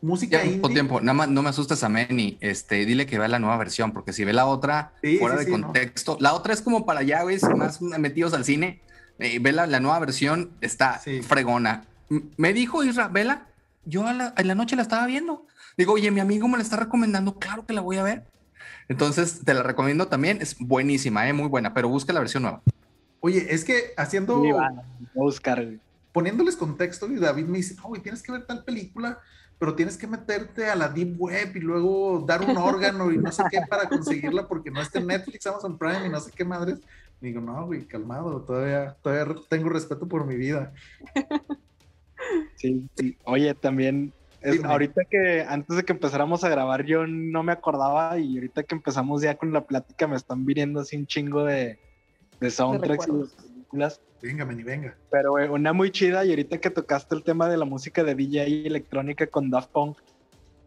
música tiempo, indie. Tiempo, nada más no me asustas a Manny, este, dile que vea la nueva versión, porque si ve la otra, fuera de contexto, la otra es como para ya, güey, más metidos al cine, eh, ve la, nueva versión, está fregona. Me dijo Isra, vela, yo en la noche la estaba viendo. Digo, oye, mi amigo me la está recomendando, claro que la voy a ver. Entonces, te la recomiendo también, es buenísima, ¿eh? muy buena, pero busca la versión nueva. Oye, es que haciendo... buscar. Poniéndoles contexto, y David me dice, oye, tienes que ver tal película, pero tienes que meterte a la Deep Web y luego dar un órgano y no sé qué para conseguirla porque no está en Netflix, Amazon Prime y no sé qué madres. Digo, no, güey, calmado, todavía, todavía tengo respeto por mi vida. Sí, sí. Oye, también, ahorita que antes de que empezáramos a grabar, yo no me acordaba y ahorita que empezamos ya con la plática, me están viniendo así un chingo de, de soundtracks y de películas. Venga, ni venga. Pero una muy chida, y ahorita que tocaste el tema de la música de DJ electrónica con Daft Punk,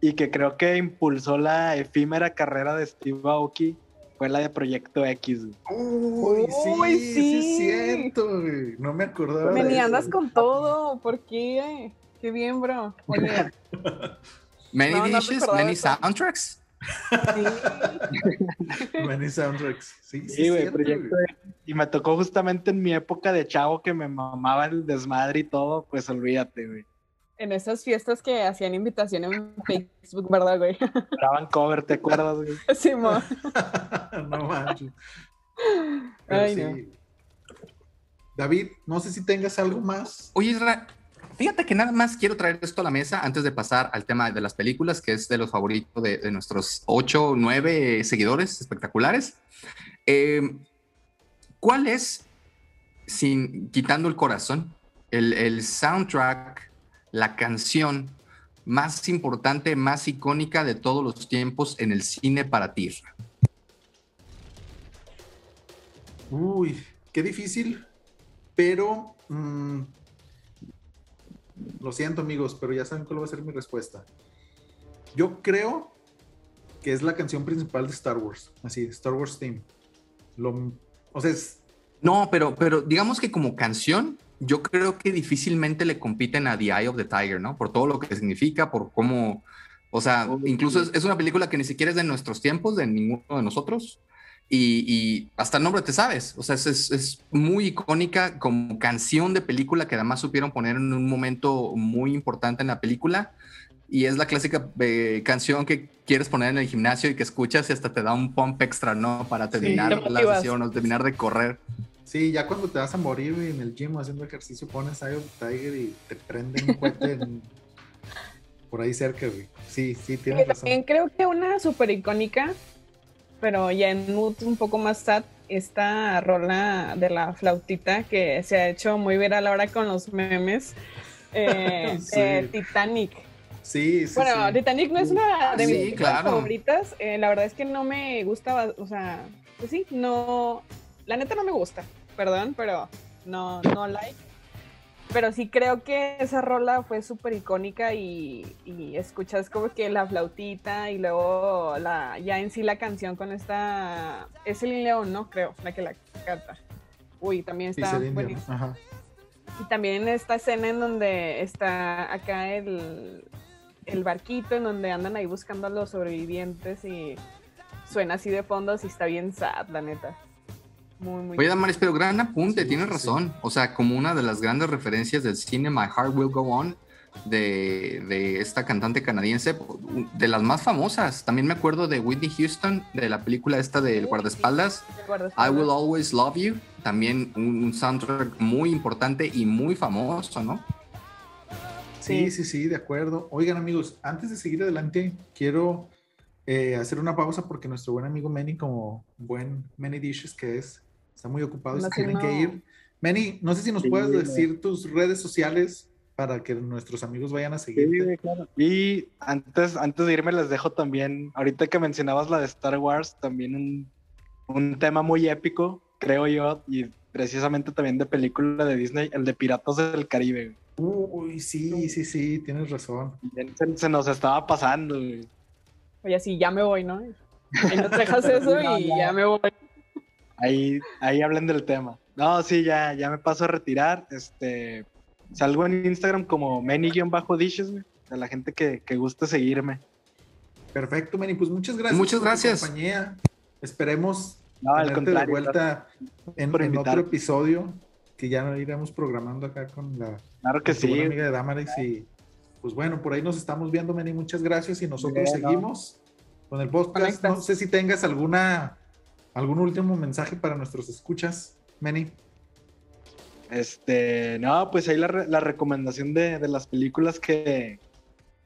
y que creo que impulsó la efímera carrera de Steve Aoki fue la de Proyecto X. Uy, sí, Uy, sí, sí. es cierto, güey. No me acordaba. Me de ni eso. andas con todo. ¿Por qué? Qué bien, bro. Oye, Many No, dishes, many eso. soundtracks. sí. Many soundtracks. Sí, sí, Sí, es güey, cierto, Proyecto güey. X. Y me tocó justamente en mi época de chavo que me mamaba el desmadre y todo, pues olvídate, güey. En esas fiestas que hacían invitación en Facebook, ¿verdad, güey? Graban cover, ¿te acuerdas, güey? Sí, mo. no manches. Pero Ay, sí. no. David, no sé si tengas algo más. Oye, Isra, fíjate que nada más quiero traer esto a la mesa antes de pasar al tema de las películas, que es de los favoritos de, de nuestros ocho o nueve seguidores espectaculares. Eh, ¿Cuál es, sin quitando el corazón, el, el soundtrack, la canción más importante, más icónica de todos los tiempos en el cine para ti? Uy, qué difícil. Pero mm, lo siento, amigos, pero ya saben cuál va a ser mi respuesta. Yo creo que es la canción principal de Star Wars. Así, Star Wars Theme. Lo, o sea, es, No, pero, pero digamos que como canción, yo creo que difícilmente le compiten a The Eye of the Tiger, ¿no? Por todo lo que significa, por cómo, o sea, incluso es, es una película que ni siquiera es de nuestros tiempos, de ninguno de nosotros, y, y hasta el nombre te sabes, o sea, es, es- es muy icónica como canción de película que además supieron poner en un momento muy importante en la película. Y es la clásica eh, canción que quieres poner en el gimnasio y que escuchas y hasta te da un pump extra, ¿no? Para terminar te la sesión o terminar de correr. Sí, ya cuando te vas a morir güey, en el gym haciendo ejercicio, pones Eye of the Tiger y te prenden un cohete en- por ahí cerca, güey. Sí, sí, tienes también razón. creo que una súper icónica, pero ya en mood un poco más sad, esta rola de la flautita que se ha hecho muy viral ahora con los memes eh, Sí. de Titanic. Sí, sí, Bueno, sí. Titanic no es una de Sí, mis películas claro. favoritas. eh, la verdad es que no me gusta, o sea, pues sí, no, la neta no me gusta, perdón, pero no, no like. Pero sí creo que esa rola fue súper icónica y, y escuchas como que la flautita y luego la, ya en sí la canción con esta, es el León, ¿no? Creo, la que la canta. Uy, también Sí, está Dion, buenísima. Ajá. Y también esta escena en donde está acá el, el barquito, en donde andan ahí buscando a los sobrevivientes y suena así de fondo, sí está bien sad, la neta. Muy, muy. Oye, Damaris, pero gran apunte, Sí, tienes sí, razón. O sea, como una de las grandes referencias del cine My Heart Will Go On, de, de esta cantante canadiense, de las más famosas. También me acuerdo de Whitney Houston, de la película esta del Uy, guardaespaldas, I. Will Always Love You. También un, un soundtrack muy importante y muy famoso, ¿no? Sí, Sí. sí, de acuerdo. Oigan, amigos, antes de seguir adelante, quiero eh, hacer una pausa porque nuestro buen amigo Manny, como buen Many Dishes que es, está muy ocupado y se No, tienen no. que ir. Manny, no sé si nos Sí, puedes no. decir tus redes sociales para que nuestros amigos vayan a Sí, claro. Y antes, antes de irme les dejo también, ahorita que mencionabas la de Star Wars, también un, un tema muy épico, creo yo, y precisamente también de película de Disney, el de Piratas del Caribe. Uy, sí, sí, sí, tienes razón. Se, se nos estaba pasando, güey. Oye, sí, ya me voy, ¿no? Ahí nos dejas eso No, y ya me voy. Ahí, ahí hablen del tema. No, sí, ya, ya me paso a retirar. Este, salgo en Instagram como many-dishes, güey, de la gente que, que guste seguirme. Perfecto, Manny, pues muchas gracias. Muchas por tu gracias. compañía. Esperemos No, al tenerte de vuelta en, por otro episodio que ya iremos programando acá con la Claro que sí. buena amiga de Damaris y pues bueno, por ahí nos estamos viendo, Manny, muchas gracias y nosotros seguimos con el podcast. Conectas. No sé si tengas alguna algún último mensaje para nuestros escuchas, Manny. Este, no, pues ahí la, re- la recomendación de, de las películas que,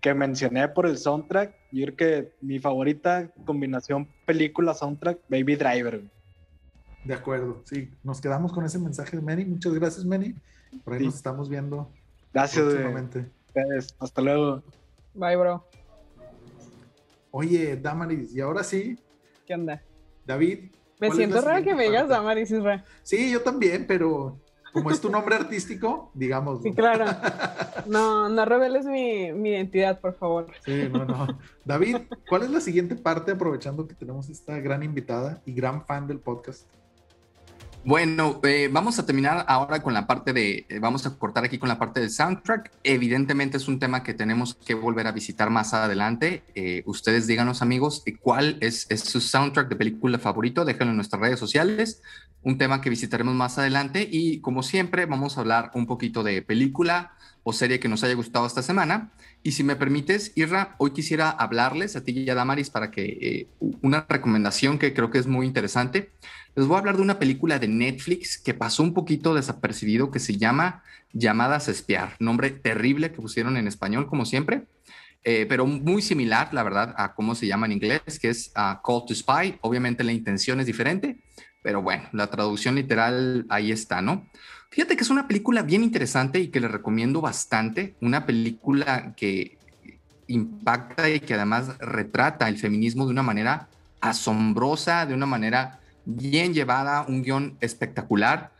que mencioné por el soundtrack. Yo creo que mi favorita combinación película-soundtrack, Baby Driver. De acuerdo, sí, nos quedamos con ese mensaje de Manny. Muchas gracias, Manny. Por ahí Sí. nos estamos viendo Gracias. Ustedes. Hasta luego. Bye, bro. Oye, Damaris, y ahora sí, ¿Qué onda? David. Me ¿cuál es siento raro que me digas? Damaris Isra. Sí, yo también, pero como es tu nombre artístico, digamos. Sí, claro. No, no reveles mi, mi, identidad, por favor. Sí, no, no. David, ¿cuál es la siguiente parte, aprovechando que tenemos esta gran invitada y gran fan del podcast? Bueno, eh, vamos a terminar ahora con la parte de, eh, vamos a cortar aquí con la parte del soundtrack. Evidentemente es un tema que tenemos que volver a visitar más adelante. Eh, ustedes díganos amigos cuál es, es, su soundtrack de película favorito, déjenlo en nuestras redes sociales. Un tema que visitaremos más adelante y como siempre vamos a hablar un poquito de película o serie que nos haya gustado esta semana. Y si me permites, Irra, hoy quisiera hablarles a ti y a Damaris para que una recomendación que creo que es muy interesante. Les voy a hablar de una película de Netflix que pasó un poquito desapercibido que se llama Llamadas a Espiar, nombre terrible que pusieron en español como siempre, eh, pero muy similar, la verdad, a cómo se llama en inglés, que es uh, Call to Spy. Obviamente la intención es diferente, pero bueno, la traducción literal ahí está, ¿no? Fíjate que es una película bien interesante y que le recomiendo bastante, una película que impacta y que además retrata el feminismo de una manera asombrosa, de una manera bien llevada, un guion espectacular,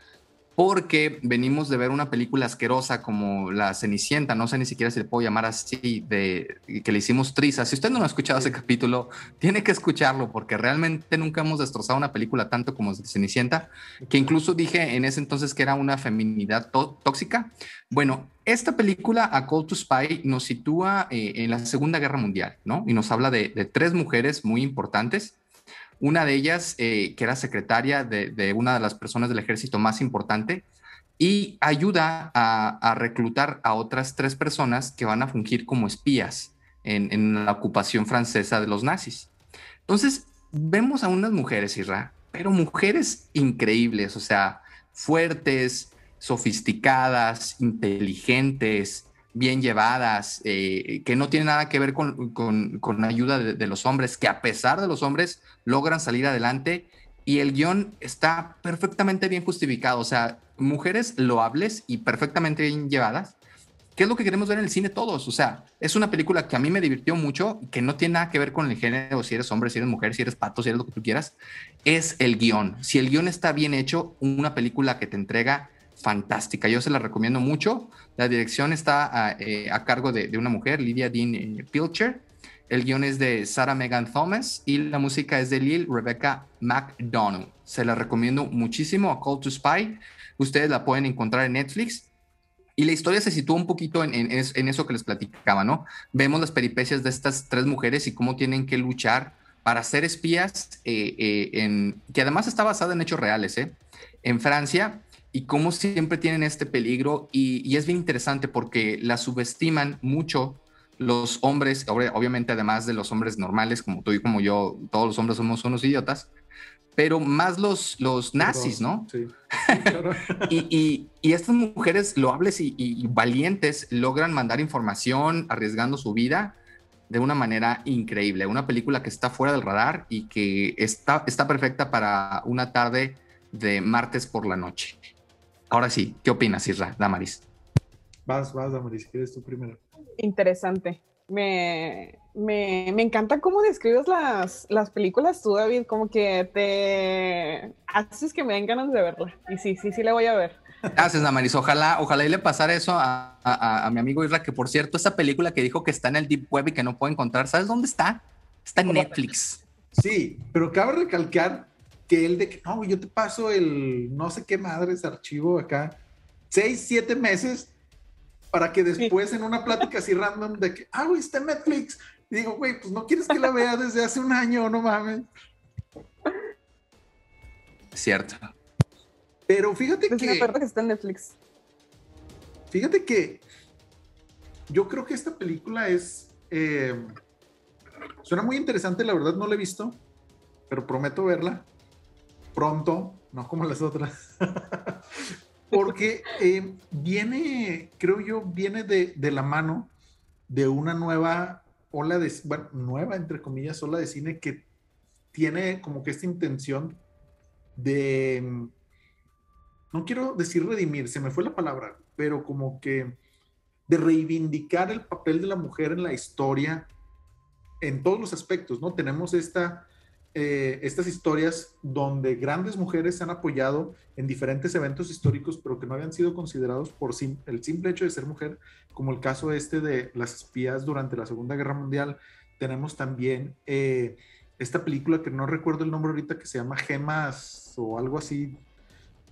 porque venimos de ver una película asquerosa como La Cenicienta, no sé ni siquiera si le puedo llamar así, de que le hicimos trizas. Si usted no ha escuchado ese capítulo, tiene que escucharlo, porque realmente nunca hemos destrozado una película tanto como Cenicienta, que incluso dije en ese entonces que era una feminidad tóxica. Bueno, esta película, A Call to Spy, nos sitúa eh, en la Segunda Guerra Mundial, ¿no? Y nos habla de, de tres mujeres muy importantes una de ellas, eh, que era secretaria de, una de las personas del ejército más importante, y ayuda a, reclutar a otras tres personas que van a fungir como espías en, la ocupación francesa de los nazis. Entonces, vemos a unas mujeres, Isra, pero mujeres increíbles, o sea, fuertes, sofisticadas, inteligentes, bien llevadas, eh, que no tienen nada que ver con, con, ayuda de, los hombres, que a pesar de los hombres logran salir adelante y el guion está perfectamente bien justificado, o sea, mujeres loables y perfectamente bien llevadas, que es lo que queremos ver en el cine todos, o sea, es una película que a mí me divirtió mucho, que no tiene nada que ver con el género, si eres hombre, si eres mujer, si eres pato, si eres lo que tú quieras, es el guion. Si el guion está bien hecho, una película que te entrega fantástica. Yo se la recomiendo mucho. La dirección está a, eh, cargo de, una mujer, Lydia Dean eh, Pilcher. El guion es de Sarah Megan Thomas y la música es de Lil Rebecca McDonald. Se la recomiendo muchísimo a Call to Spy. Ustedes la pueden encontrar en Netflix. Y la historia se sitúa un poquito en, eso que les platicaba, ¿no? Vemos las peripecias de estas tres mujeres y cómo tienen que luchar para ser espías, eh, que además está basada en hechos reales. En Francia, y cómo siempre tienen este peligro y, es bien interesante porque la subestiman mucho los hombres, obviamente además de los hombres normales como tú y como yo, todos los hombres somos unos idiotas, pero más los, los nazis, ¿no? Sí. y, y, estas mujeres loables y, y, valientes logran mandar información arriesgando su vida de una manera increíble. Una película que está fuera del radar y que está, está perfecta para una tarde de martes por la noche. Ahora sí, ¿qué opinas, Isra, Damaris? Vas, vas, Damaris, ¿quieres tú primero? Interesante. Me, me, encanta cómo describes las, las películas tú, David, como que te haces que me den ganas de verla. Y sí, sí, sí, la voy a ver. Gracias, Damaris. Ojalá, ojalá y le pasara eso a, a, mi amigo Isra, que por cierto, esa película que dijo que está en el Deep Web y que no puede encontrar, ¿sabes dónde está? Está en Netflix. Sí, pero cabe recalcar que él de que, no, yo te paso el no sé qué madres archivo acá, seis, siete meses, para que después en una plática así random de que, ah, güey, está en Netflix. Y digo, güey, pues no quieres que la vea desde hace un año, no mames. Cierto. Pero fíjate pues que. que está en Netflix. Fíjate que yo creo que esta película es. Eh, suena muy interesante, la verdad no la he visto, pero prometo verla pronto, no como las otras. Porque eh, viene, creo yo, viene de, la mano de una nueva ola de, bueno, nueva, entre comillas, ola de cine que tiene como que esta intención de, no quiero decir redimir, se me fue la palabra, pero como que de reivindicar el papel de la mujer en la historia en todos los aspectos, ¿no? Tenemos esta eh, estas historias donde grandes mujeres se han apoyado en diferentes eventos históricos, pero que no habían sido considerados por el simple hecho de ser mujer, como el caso este de las espías durante la Segunda Guerra Mundial. Tenemos también eh, esta película que no recuerdo el nombre ahorita, que se llama Gemas o algo así,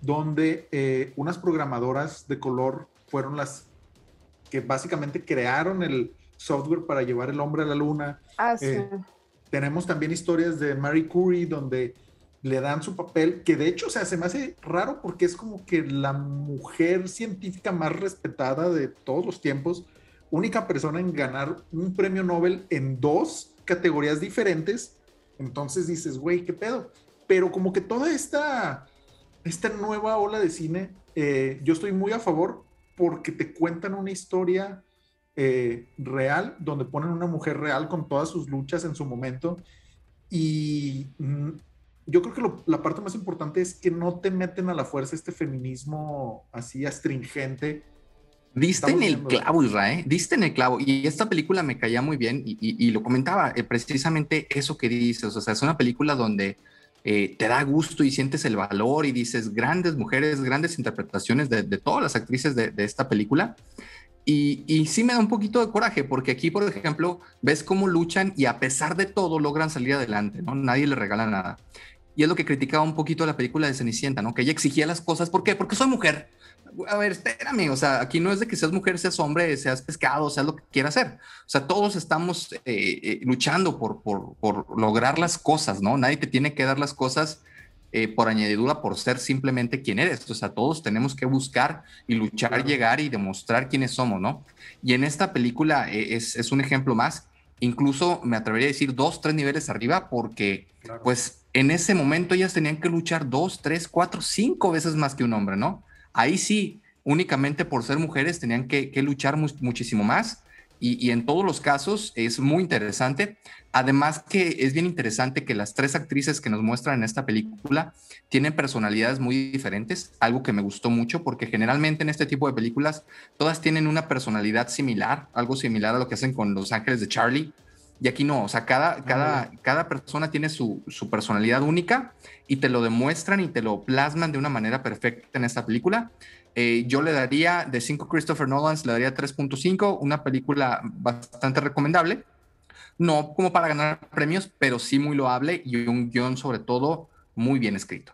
donde eh, unas programadoras de color fueron las que básicamente crearon el software para llevar el hombre a la luna. Ah, sí tenemos también historias de Marie Curie donde le dan su papel, que de hecho, o sea, se me hace raro porque es como que la mujer científica más respetada de todos los tiempos, única persona en ganar un premio Nobel en dos categorías diferentes. Entonces dices, güey, ¿qué pedo? Pero como que toda esta, esta nueva ola de cine, eh, yo estoy muy a favor porque te cuentan una historia eh, real, donde ponen una mujer real con todas sus luchas en su momento. Y mm, yo creo que la parte más importante es que no te meten a la fuerza este feminismo así astringente. Diste en el clavo, Israel, diste en el clavo. Y esta película me caía muy bien y, lo comentaba, eh, precisamente eso que dices. O sea, es una película donde eh, te da gusto y sientes el valor y dices grandes mujeres, grandes interpretaciones de, todas las actrices de, de esta película. Y, sí me da un poquito de coraje, porque aquí, por ejemplo, ves cómo luchan y a pesar de todo logran salir adelante, ¿no? Nadie le regala nada. Y es lo que criticaba un poquito la película de Cenicienta, ¿no? Que ella exigía las cosas. ¿Por qué? Porque soy mujer. A ver, espérame, o sea, aquí no es de que seas mujer, seas hombre, seas pescado, seas lo que quieras hacer. O sea, todos estamos eh, eh, luchando por, por, por lograr las cosas, ¿no? Nadie te tiene que dar las cosas eh, por añadidura por ser simplemente quien eres. O sea, todos tenemos que buscar y luchar, llegar y demostrar quiénes somos, ¿no? Y en esta película eh, es, un ejemplo más. Incluso me atrevería a decir dos, tres niveles arriba, porque pues en ese momento ellas tenían que luchar dos, tres, cuatro, cinco veces más que un hombre, ¿no? Ahí sí, únicamente por ser mujeres tenían que, luchar muchísimo más y, en todos los casos es muy interesante. Además que es bien interesante que las tres actrices que nos muestran en esta película tienen personalidades muy diferentes, algo que me gustó mucho porque generalmente en este tipo de películas todas tienen una personalidad similar, algo similar a lo que hacen con Los Ángeles de Charlie. Y aquí no, o sea, cada, cada, cada persona tiene su, su personalidad única y te lo demuestran y te lo plasman de una manera perfecta en esta película. Eh, yo le daría, de 5 Christopher Nolan, le daría 3.5, una película bastante recomendable. No como para ganar premios, pero sí muy loable y un guion sobre todo muy bien escrito.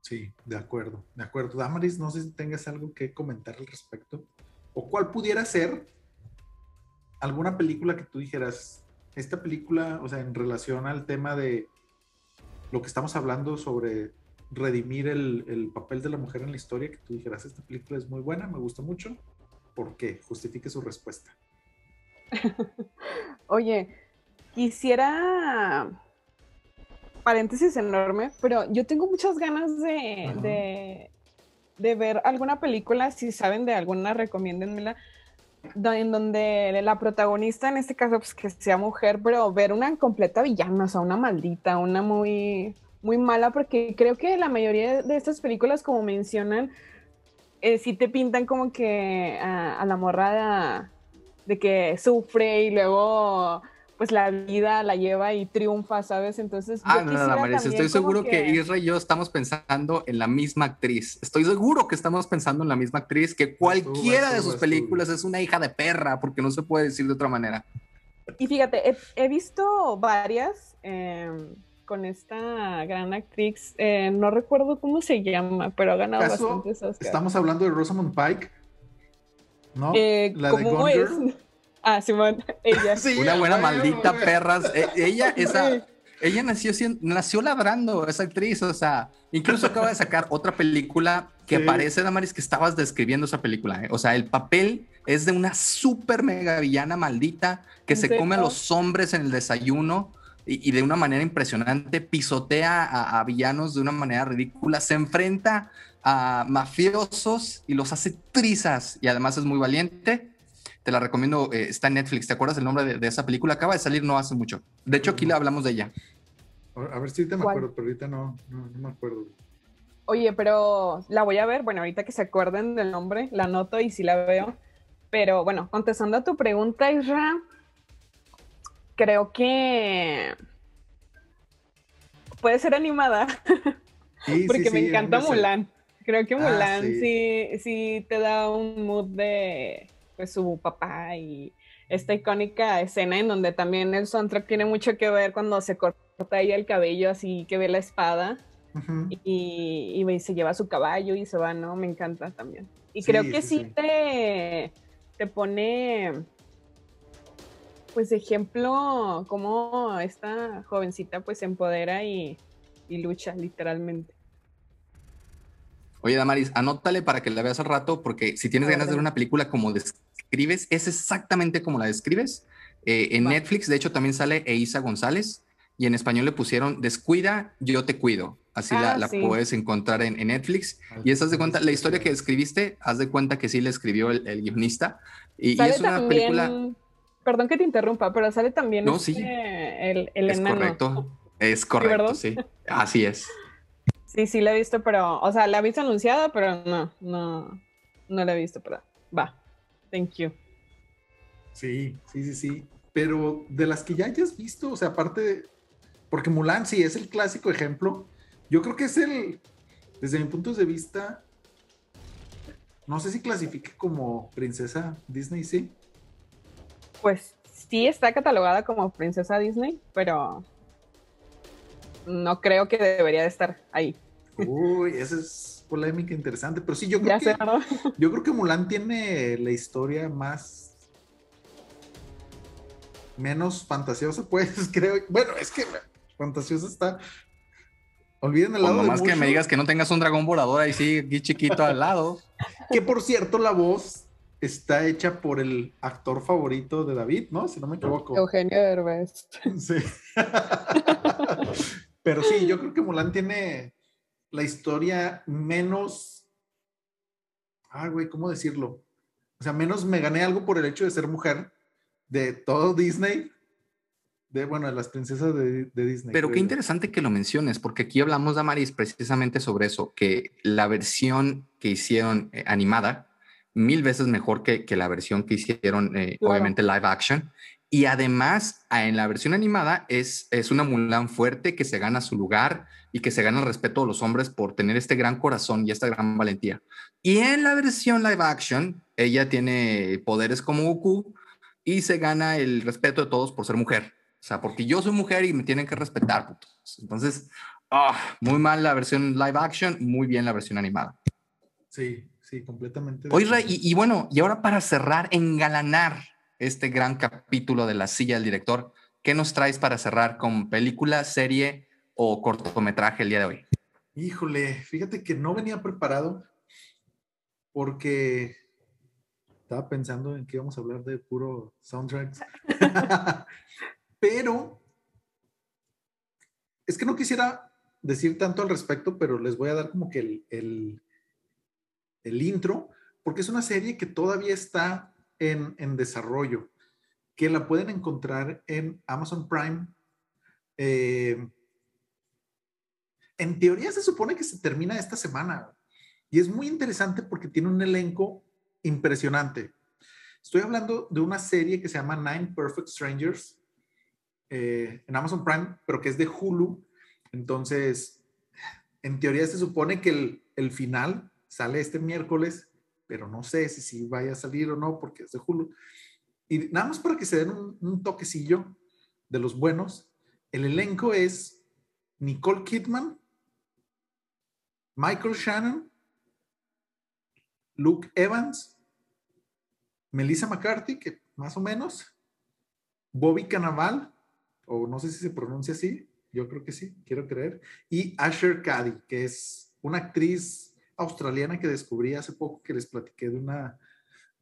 Sí, de acuerdo, de acuerdo. Damaris, no sé si tengas algo que comentar al respecto. ¿O cuál pudiera ser alguna película que tú dijeras, esta película, o sea, en relación al tema de lo que estamos hablando sobre redimir el, papel de la mujer en la historia, que tú dijeras, esta película es muy buena, me gusta mucho, ¿por qué? Justifique su respuesta. Oye, quisiera paréntesis enorme, pero yo tengo muchas ganas de, de, ver alguna película, si saben de alguna, recomiéndenmela, en donde la protagonista, en este caso, pues que sea mujer, pero ver una completa villana, o sea, una maldita, una muy muy mala porque creo que la mayoría de estas películas, como mencionan, eh, sí te pintan como que a, la morrada de que sufre y luego pues la vida la lleva y triunfa, ¿sabes? Entonces, ah, no, no, estoy seguro que... que... Isra y yo estamos pensando en la misma actriz. Estoy seguro que estamos pensando en la misma actriz, que cualquiera de sus películas es una hija de perra, porque no se puede decir de otra manera. Y fíjate, he, visto varias. Eh, con esta gran actriz, eh, no recuerdo cómo se llama, pero ha ganado bastantes Oscars. Estamos hablando de Rosamund Pike, ¿no? Eh, la de Gone es? Ah, Simón, ella. Una buena maldita perras. E, ella, esa, ella nació, nació labrando, esa actriz, o sea, incluso acaba de sacar otra película que parece, Damaris, que estabas describiendo esa película. ¿eh? O sea, el papel es de una súper mega villana maldita que se come a los hombres en el desayuno y, de una manera impresionante pisotea a, villanos de una manera ridícula, se enfrenta a mafiosos y los hace trizas y además es muy valiente. Te la recomiendo, eh, está en Netflix. ¿Te acuerdas el nombre de, esa película? Acaba de salir no hace mucho. De hecho, aquí le hablamos de ella. A ver si te me acuerdo, pero ahorita no, no, me acuerdo. Oye, pero la voy a ver. Bueno, ahorita que se acuerden del nombre, la anoto y sí la veo. Pero bueno, contestando a tu pregunta, Isra, creo que puede ser animada. Porque me encanta Mulan. Creo que ah, Mulan sí. sí. te da un mood de pues, su papá y esta icónica escena en donde también el soundtrack tiene mucho que ver cuando se corta ella el cabello así que ve la espada y, y, se lleva su caballo y se va, ¿no? Me encanta también. Y creo que sí, te, te pone pues ejemplo cómo esta jovencita pues se empodera y, y lucha literalmente. Oye, Damaris, anótale para que la veas al rato, porque si tienes ganas de ver una película como describes, es exactamente como la describes. Eh, en Netflix, de hecho, también sale Eisa González y en español le pusieron Descuida, yo te cuido. Así la, ah, puedes encontrar en, Netflix. y estás de cuenta, la historia que escribiste, haz de cuenta que sí la escribió el, guionista. Y, es una película. Perdón que te interrumpa, pero sale también no, sí. Este, el, el es correcto. Es correcto, sí. Así es. Sí, sí la he visto, pero, o sea, la he visto anunciada, pero no, no, no la he visto, pero va. Thank you. Sí, sí, sí, sí. Pero de las que ya hayas visto, o sea, aparte, porque Mulan sí es el clásico ejemplo, yo creo que es el, desde mi punto de vista, no sé si clasifique como princesa Disney, sí. Pues sí está catalogada como princesa Disney, pero no creo que debería de estar ahí. Uy, esa es polémica interesante, pero sí, yo creo, que, yo creo que Mulan tiene la historia más menos fantasiosa, pues creo. Bueno, es que fantasiosa está. Olviden el lado. más que me digas que no tengas un dragón volador ahí sí, aquí chiquito al lado. Que por cierto, la voz está hecha por el actor favorito de David, ¿no? Si no me equivoco. Eugenio Derbez. Sí. Pero sí, yo creo que Mulan tiene la historia menos. Ah, güey, ¿cómo decirlo? O sea, menos me gané algo por el hecho de ser mujer de todo Disney. De, bueno, de las princesas de, Disney. Pero qué interesante que lo menciones, porque aquí hablamos, de Amaris, precisamente sobre eso, que la versión que hicieron eh, animada, mil veces mejor que, que, la versión que hicieron, eh, obviamente, live action. Y además, en la versión animada es, es una Mulan fuerte que se gana su lugar y que se gana el respeto de los hombres por tener este gran corazón y esta gran valentía. Y en la versión live action, ella tiene poderes como Goku y se gana el respeto de todos por ser mujer. O sea, porque yo soy mujer y me tienen que respetar. Entonces, ah, muy mal la versión live action, muy bien la versión animada. Sí, sí, completamente. Oye, y, y bueno, y ahora para cerrar, engalanar este gran capítulo de la silla del director. ¿Qué nos traes para cerrar con película, serie o cortometraje el día de hoy? Híjole, fíjate que no venía preparado porque estaba pensando en que íbamos a hablar de puro soundtracks. pero es que no quisiera decir tanto al respecto, pero les voy a dar como que el, el, el intro, porque es una serie que todavía está en, desarrollo, que la pueden encontrar en Amazon Prime. Eh, en teoría se supone que se termina esta semana y es muy interesante porque tiene un elenco impresionante. Estoy hablando de una serie que se llama Nine Perfect Strangers eh, en Amazon Prime, pero que es de Hulu. Entonces, en teoría se supone que el, el final sale este miércoles pero no sé si, si vaya a salir o no porque es de Hulu. Y nada más para que se den un, toquecillo de los buenos, el elenco es Nicole Kidman, Michael Shannon, Luke Evans, Melissa McCarthy, que más o menos, Bobby Cannavale, o no sé si se pronuncia así, yo creo que sí, quiero creer, y Asher Cady, que es una actriz australiana que descubrí hace poco que les platiqué de una,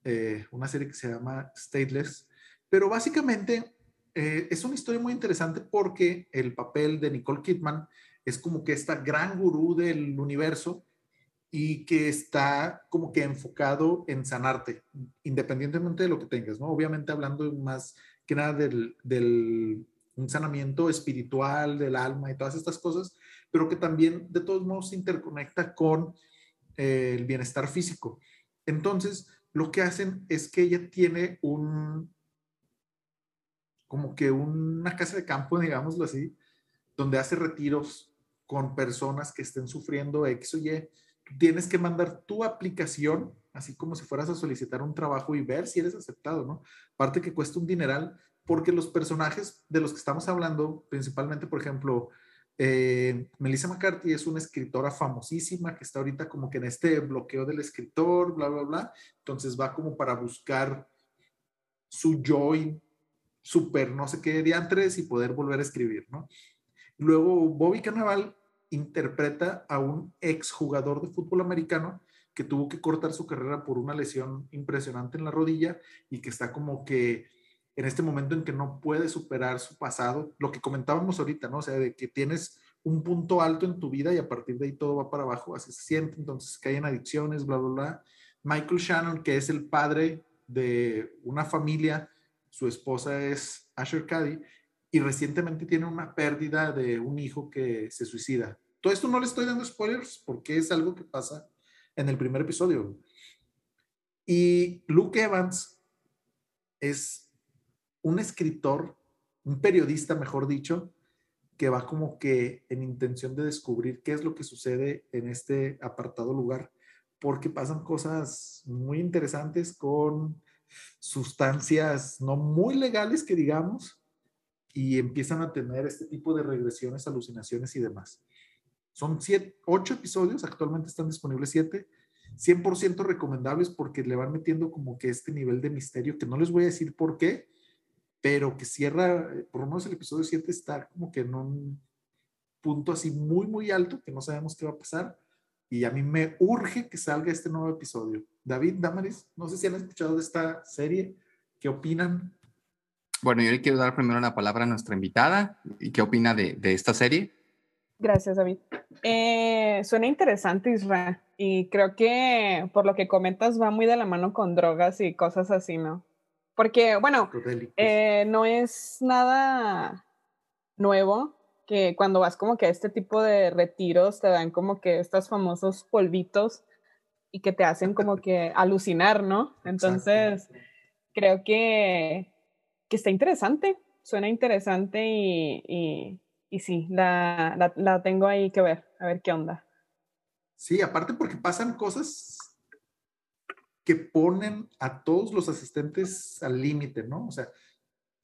eh, una serie que se llama Stateless. Pero básicamente eh, es una historia muy interesante porque el papel de Nicole Kidman es como que esta gran gurú del universo y que está como que enfocado en sanarte, independientemente de lo que tengas, ¿no? Obviamente hablando más que nada del, del un sanamiento espiritual del alma y todas estas cosas, pero que también de todos modos se interconecta con el bienestar físico. Entonces, lo que hacen es que ella tiene un, como que una casa de campo, digámoslo así, donde hace retiros con personas que estén sufriendo X o Y, tienes que mandar tu aplicación, así como si fueras a solicitar un trabajo y ver si eres aceptado, ¿no? Aparte que cuesta un dineral, porque los personajes de los que estamos hablando, principalmente, por ejemplo, eh, Melissa McCarthy es una escritora famosísima que está ahorita como que en este bloqueo del escritor, bla, bla, bla. Entonces va como para buscar su joy super no sé qué diantres y poder volver a escribir, ¿no? Luego Bobby Carnaval interpreta a un ex jugador de fútbol americano que tuvo que cortar su carrera por una lesión impresionante en la rodilla y que está como que en este momento en que no puede superar su pasado, lo que comentábamos ahorita, ¿no? O sea, de que tienes un punto alto en tu vida y a partir de ahí todo va para abajo, así se siente, entonces caen adicciones, bla, bla, bla. Michael Shannon, que es el padre de una familia, su esposa es Asher Cady, y recientemente tiene una pérdida de un hijo que se suicida. Todo esto no le estoy dando spoilers porque es algo que pasa en el primer episodio. Y Luke Evans es un escritor, un periodista, mejor dicho, que va como que en intención de descubrir qué es lo que sucede en este apartado lugar, porque pasan cosas muy interesantes con sustancias no muy legales que digamos, y empiezan a tener este tipo de regresiones, alucinaciones y demás. Son siete, ocho episodios, actualmente están disponibles siete, 100% recomendables porque le van metiendo como que este nivel de misterio, que no les voy a decir por qué, pero que cierra, por lo menos el episodio 7 está como que en un punto así muy, muy alto, que no sabemos qué va a pasar, y a mí me urge que salga este nuevo episodio. David, Damaris, no sé si han escuchado de esta serie, ¿qué opinan? Bueno, yo le quiero dar primero la palabra a nuestra invitada. ¿Y qué opina de, esta serie? Gracias, David. Eh, suena interesante, Isra, y creo que por lo que comentas va muy de la mano con drogas y cosas así, ¿no? Porque, bueno, eh, no es nada nuevo que cuando vas como que a este tipo de retiros te dan como que estos famosos polvitos y que te hacen como que alucinar, ¿no? Entonces, creo que que está interesante, suena interesante y, y, sí, la, la, tengo ahí que ver, a ver qué onda. Sí, aparte porque pasan cosas que ponen a todos los asistentes al límite, ¿no? O sea,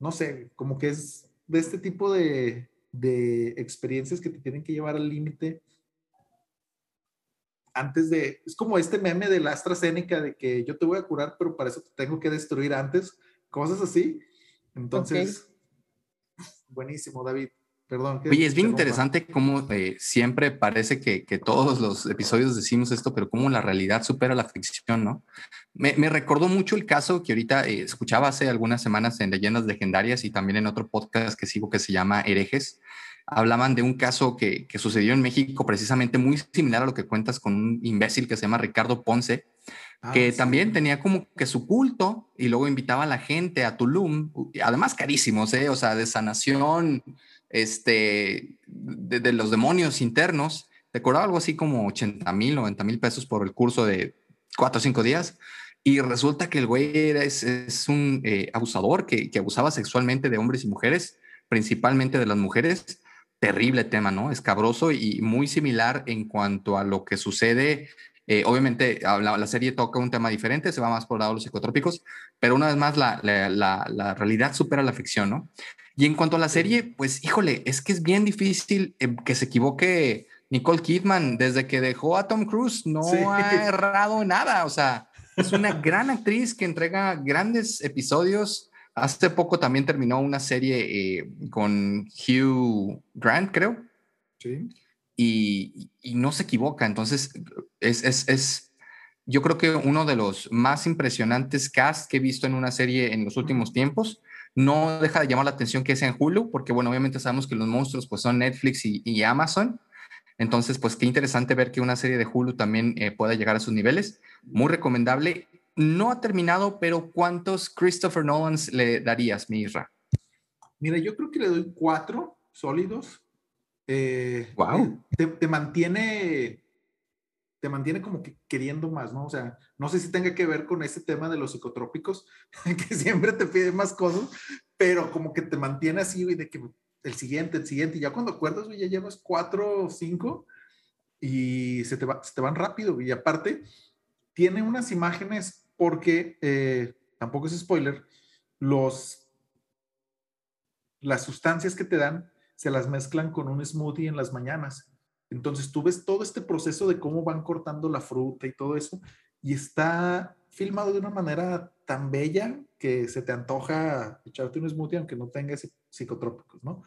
no sé, como que es de este tipo de, de experiencias que te tienen que llevar al límite antes de, es como este meme de la AstraZeneca de que yo te voy a curar, pero para eso te tengo que destruir antes, cosas así. Entonces, buenísimo, David. Perdón. Oye, es bien interesante cómo eh, siempre parece que, que, todos los episodios decimos esto, pero cómo la realidad supera la ficción, ¿no? Me, me recordó mucho el caso que ahorita eh, escuchaba hace algunas semanas en Leyendas Legendarias y también en otro podcast que sigo que se llama Herejes. Hablaban de un caso que, que sucedió en México precisamente muy similar a lo que cuentas con un imbécil que se llama Ricardo Ponce, Ah, que también tenía como que su culto y luego invitaba a la gente a Tulum, además carísimos, ¿eh? o sea, de sanación este, de, los demonios internos. Te algo así como 80 mil, 90 mil pesos por el curso de cuatro o cinco días. Y resulta que el güey es, es un eh, abusador que, que abusaba sexualmente de hombres y mujeres, principalmente de las mujeres. Terrible tema, ¿no? Escabroso y muy similar en cuanto a lo que sucede eh, obviamente la, serie toca un tema diferente, se va más por lado de los psicotrópicos, pero una vez más la, la, realidad supera la ficción, ¿no? Y en cuanto a la serie, pues híjole, es que es bien difícil eh, que se equivoque Nicole Kidman. Desde que dejó a Tom Cruise, no ha errado nada. O sea, es una gran actriz que entrega grandes episodios. Hace poco también terminó una serie eh, con Hugh Grant, creo. Sí y, no se equivoca. Entonces, es, es, es, yo creo que uno de los más impresionantes cast que he visto en una serie en los últimos tiempos. No deja de llamar la atención que sea en Hulu, porque bueno, obviamente sabemos que los monstruos pues son Netflix y, Amazon. Entonces, pues qué interesante ver que una serie de Hulu también eh, pueda llegar a sus niveles. Muy recomendable. No ha terminado, pero ¿cuántos Christopher Nolans le darías, Mirra? Mira, yo creo que le doy cuatro sólidos wow. Eh, te, mantiene, te mantiene como que queriendo más, ¿no? O sea, no sé si tenga que ver con ese tema de los psicotrópicos, que siempre te piden más cosas, pero como que te mantiene así y de que el siguiente, el siguiente, y ya cuando acuerdas, güey, ya llevas cuatro o cinco y se te, va, se te van rápido, y aparte, tiene unas imágenes porque, eh, tampoco es spoiler, los, las sustancias que te dan se las mezclan con un smoothie en las mañanas. Entonces tú ves todo este proceso de cómo van cortando la fruta y todo eso, y está filmado de una manera tan bella que se te antoja echarte un smoothie aunque no tenga psicotrópicos, ¿no?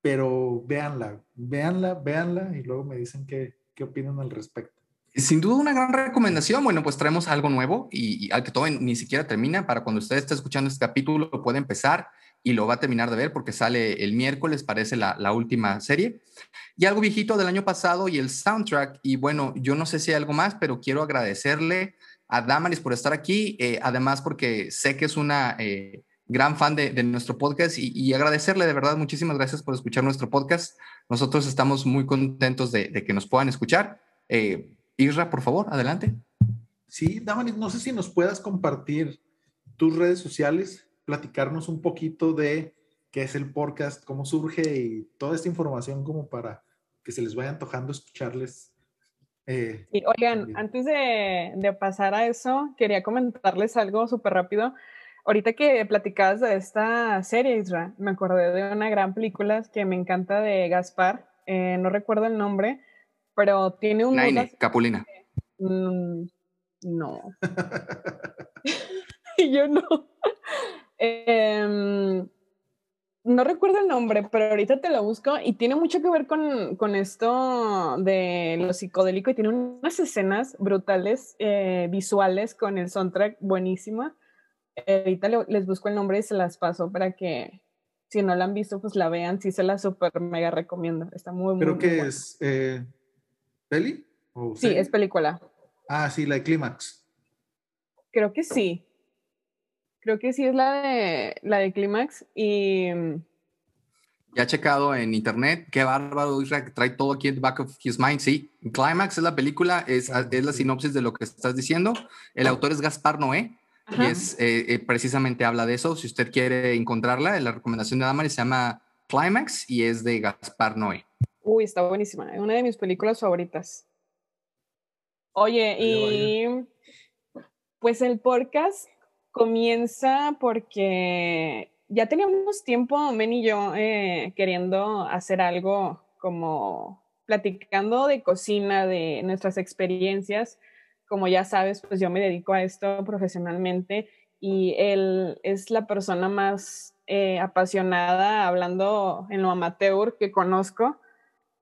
Pero véanla, véanla, véanla y luego me dicen qué, qué opinan al respecto. Sin duda una gran recomendación. Bueno, pues traemos algo nuevo y, al que todo ni siquiera termina. Para cuando usted esté escuchando este capítulo, puede empezar y lo va a terminar de ver porque sale el miércoles, parece la, la, última serie. Y algo viejito del año pasado y el soundtrack. Y bueno, yo no sé si hay algo más, pero quiero agradecerle a Damaris por estar aquí, eh, además porque sé que es una eh, gran fan de, nuestro podcast y, agradecerle de verdad, muchísimas gracias por escuchar nuestro podcast. Nosotros estamos muy contentos de, de que nos puedan escuchar. Eh, Isra, por favor, adelante. Sí, Damaris, no sé si nos puedas compartir tus redes sociales, platicarnos un poquito de qué es el podcast, cómo surge y toda esta información como para que se les vaya antojando escucharles eh, y oigan, antes de, de, pasar a eso, quería comentarles algo súper rápido. Ahorita que platicabas de esta serie, Isra, me acordé de una gran película que me encanta de Gaspar. Eh, no recuerdo el nombre, pero tiene un. Naine, Capulina. Mm, no. Yo no. eh, no recuerdo el nombre, pero ahorita te lo busco y tiene mucho que ver con, con esto de lo psicodélico y tiene unas escenas brutales, eh, visuales con el soundtrack buenísima. Eh, ahorita le, les busco el nombre y se las paso para que si no la han visto, pues la vean. Sí, se la super mega recomiendo. Está muy, muy ¿Creo que buena. es eh, peli? ¿O Sí, es película. Ah, sí, la de Clímax. Creo que sí. Creo que sí es la de la de Clímax y ya he checado en internet, qué bárbaro, Israel, trae todo aquí en the back of his mind. Sí, Climax es la película, es, es la sinopsis de lo que estás diciendo. El autor es Gaspar Noé Ajá. y es eh, eh, precisamente habla de eso. Si usted quiere encontrarla, la recomendación de Damaris se llama Climax y es de Gaspar Noé. Uy, está buenísima, es una de mis películas favoritas. Oye, y pues el podcast comienza porque ya teníamos tiempo, Men y yo, eh, queriendo hacer algo como platicando de cocina, de nuestras experiencias. Como ya sabes, pues yo me dedico a esto profesionalmente y él es la persona más eh, apasionada hablando en lo amateur que conozco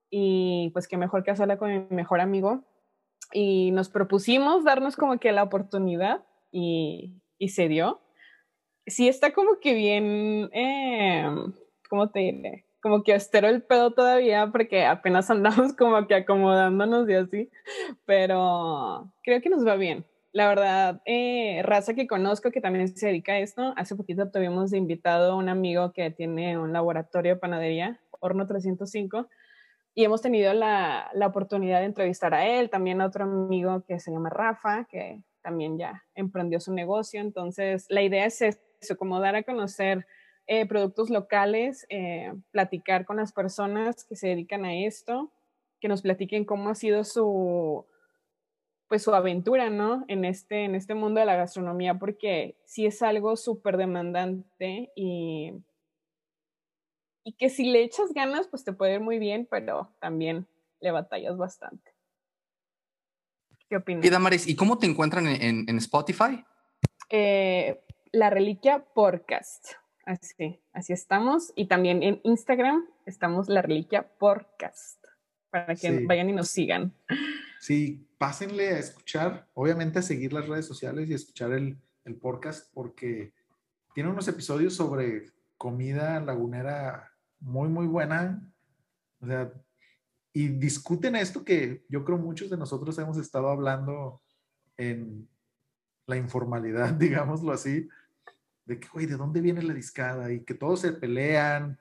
y pues que mejor que hacerla con mi mejor amigo. Y nos propusimos darnos como que la oportunidad y, y se dio. Sí está como que bien, eh, ¿cómo te diré? Como que estero el pedo todavía porque apenas andamos como que acomodándonos y así, pero creo que nos va bien. La verdad, eh, raza que conozco que también se dedica a esto, hace poquito tuvimos invitado a un amigo que tiene un laboratorio de panadería, Horno 305, y hemos tenido la, la oportunidad de entrevistar a él, también a otro amigo que se llama Rafa, que también ya emprendió su negocio. Entonces, la idea es eso, como dar a conocer eh, productos locales, eh, platicar con las personas que se dedican a esto, que nos platiquen cómo ha sido su, pues su aventura, ¿no? En este, en este mundo de la gastronomía, porque sí es algo súper demandante y, y que si le echas ganas, pues te puede ir muy bien, pero también le batallas bastante. ¿Qué opinas? Y Damaris, ¿y cómo te encuentran en, en, en Spotify? Eh, la Reliquia Podcast. Así, así estamos. Y también en Instagram estamos La Reliquia Podcast. Para que sí. vayan y nos sigan. Sí, pásenle a escuchar, obviamente a seguir las redes sociales y escuchar el, el podcast porque tiene unos episodios sobre comida lagunera muy, muy buena. O sea, y discuten esto que yo creo muchos de nosotros hemos estado hablando en la informalidad, digámoslo así, de que, güey, ¿de dónde viene la discada? Y que todos se pelean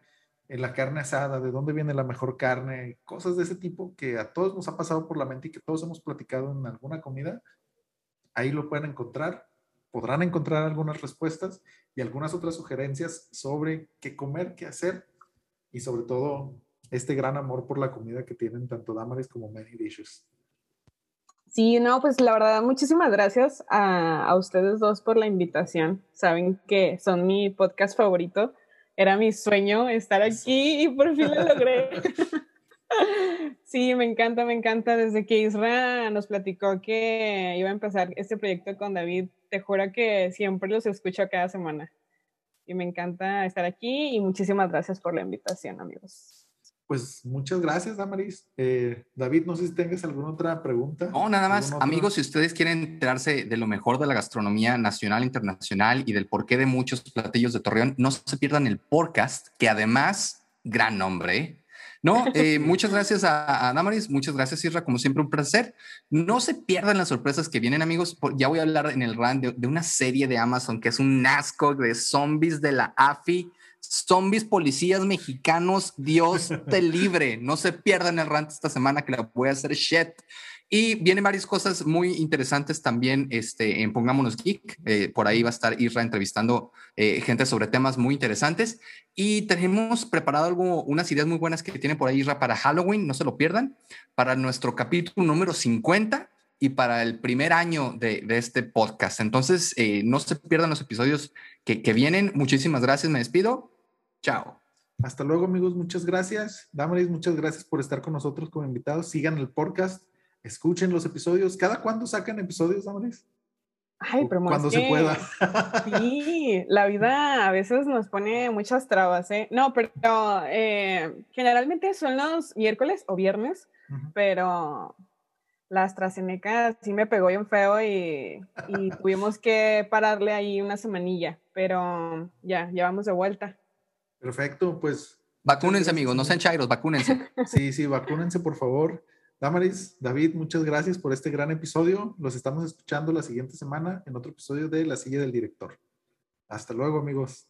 en la carne asada, ¿de dónde viene la mejor carne? Cosas de ese tipo que a todos nos ha pasado por la mente y que todos hemos platicado en alguna comida. Ahí lo pueden encontrar. Podrán encontrar algunas respuestas y algunas otras sugerencias sobre qué comer, qué hacer y sobre todo este gran amor por la comida que tienen tanto Damaris como Many Dishes. Sí, no, pues la verdad, muchísimas gracias a, a, ustedes dos por la invitación. Saben que son mi podcast favorito. Era mi sueño estar aquí y por fin lo logré. sí, me encanta, me encanta. Desde que Isra nos platicó que iba a empezar este proyecto con David, te juro que siempre los escucho cada semana. Y me encanta estar aquí y muchísimas gracias por la invitación, amigos pues muchas gracias, Damaris. Eh, David, no sé si tengas alguna otra pregunta. No, nada más, amigos, si ustedes quieren enterarse de lo mejor de la gastronomía nacional, internacional y del porqué de muchos platillos de Torreón, no se pierdan el podcast, que además, gran nombre. ¿eh? No, eh, muchas gracias a, Damaris, muchas gracias, Isra, como siempre, un placer. No se pierdan las sorpresas que vienen, amigos. Ya voy a hablar en el RAN de, de una serie de Amazon que es un asco de zombies de la AFI zombies policías mexicanos, Dios te libre. No se pierdan el rant esta semana que la voy a hacer shit. Y vienen varias cosas muy interesantes también este, en Pongámonos Geek. Eh, por ahí va a estar Isra entrevistando eh, gente sobre temas muy interesantes. Y tenemos preparado algo, unas ideas muy buenas que tiene por ahí Isra para Halloween, no se lo pierdan, para nuestro capítulo número 50 y para el primer año de, de este podcast. Entonces, eh, no se pierdan los episodios que, que vienen. Muchísimas gracias, me despido. Chao. Hasta luego, amigos. Muchas gracias. Damaris, muchas gracias por estar con nosotros como invitados. Sigan el podcast, escuchen los episodios. ¿Cada cuándo sacan episodios, Damaris? Ay, pero cuando se pueda. Sí, la vida a veces nos pone muchas trabas, ¿eh? No, pero eh, generalmente son los miércoles o viernes, pero la AstraZeneca sí me pegó bien feo y, y tuvimos que pararle ahí una semanilla, pero ya, ya vamos de vuelta. Perfecto, pues. Vacúnense, amigos, no sean chairos, vacúnense. Sí, sí, vacúnense, por favor. Damaris, David, muchas gracias por este gran episodio. Los estamos escuchando la siguiente semana en otro episodio de La Silla del Director. Hasta luego, amigos.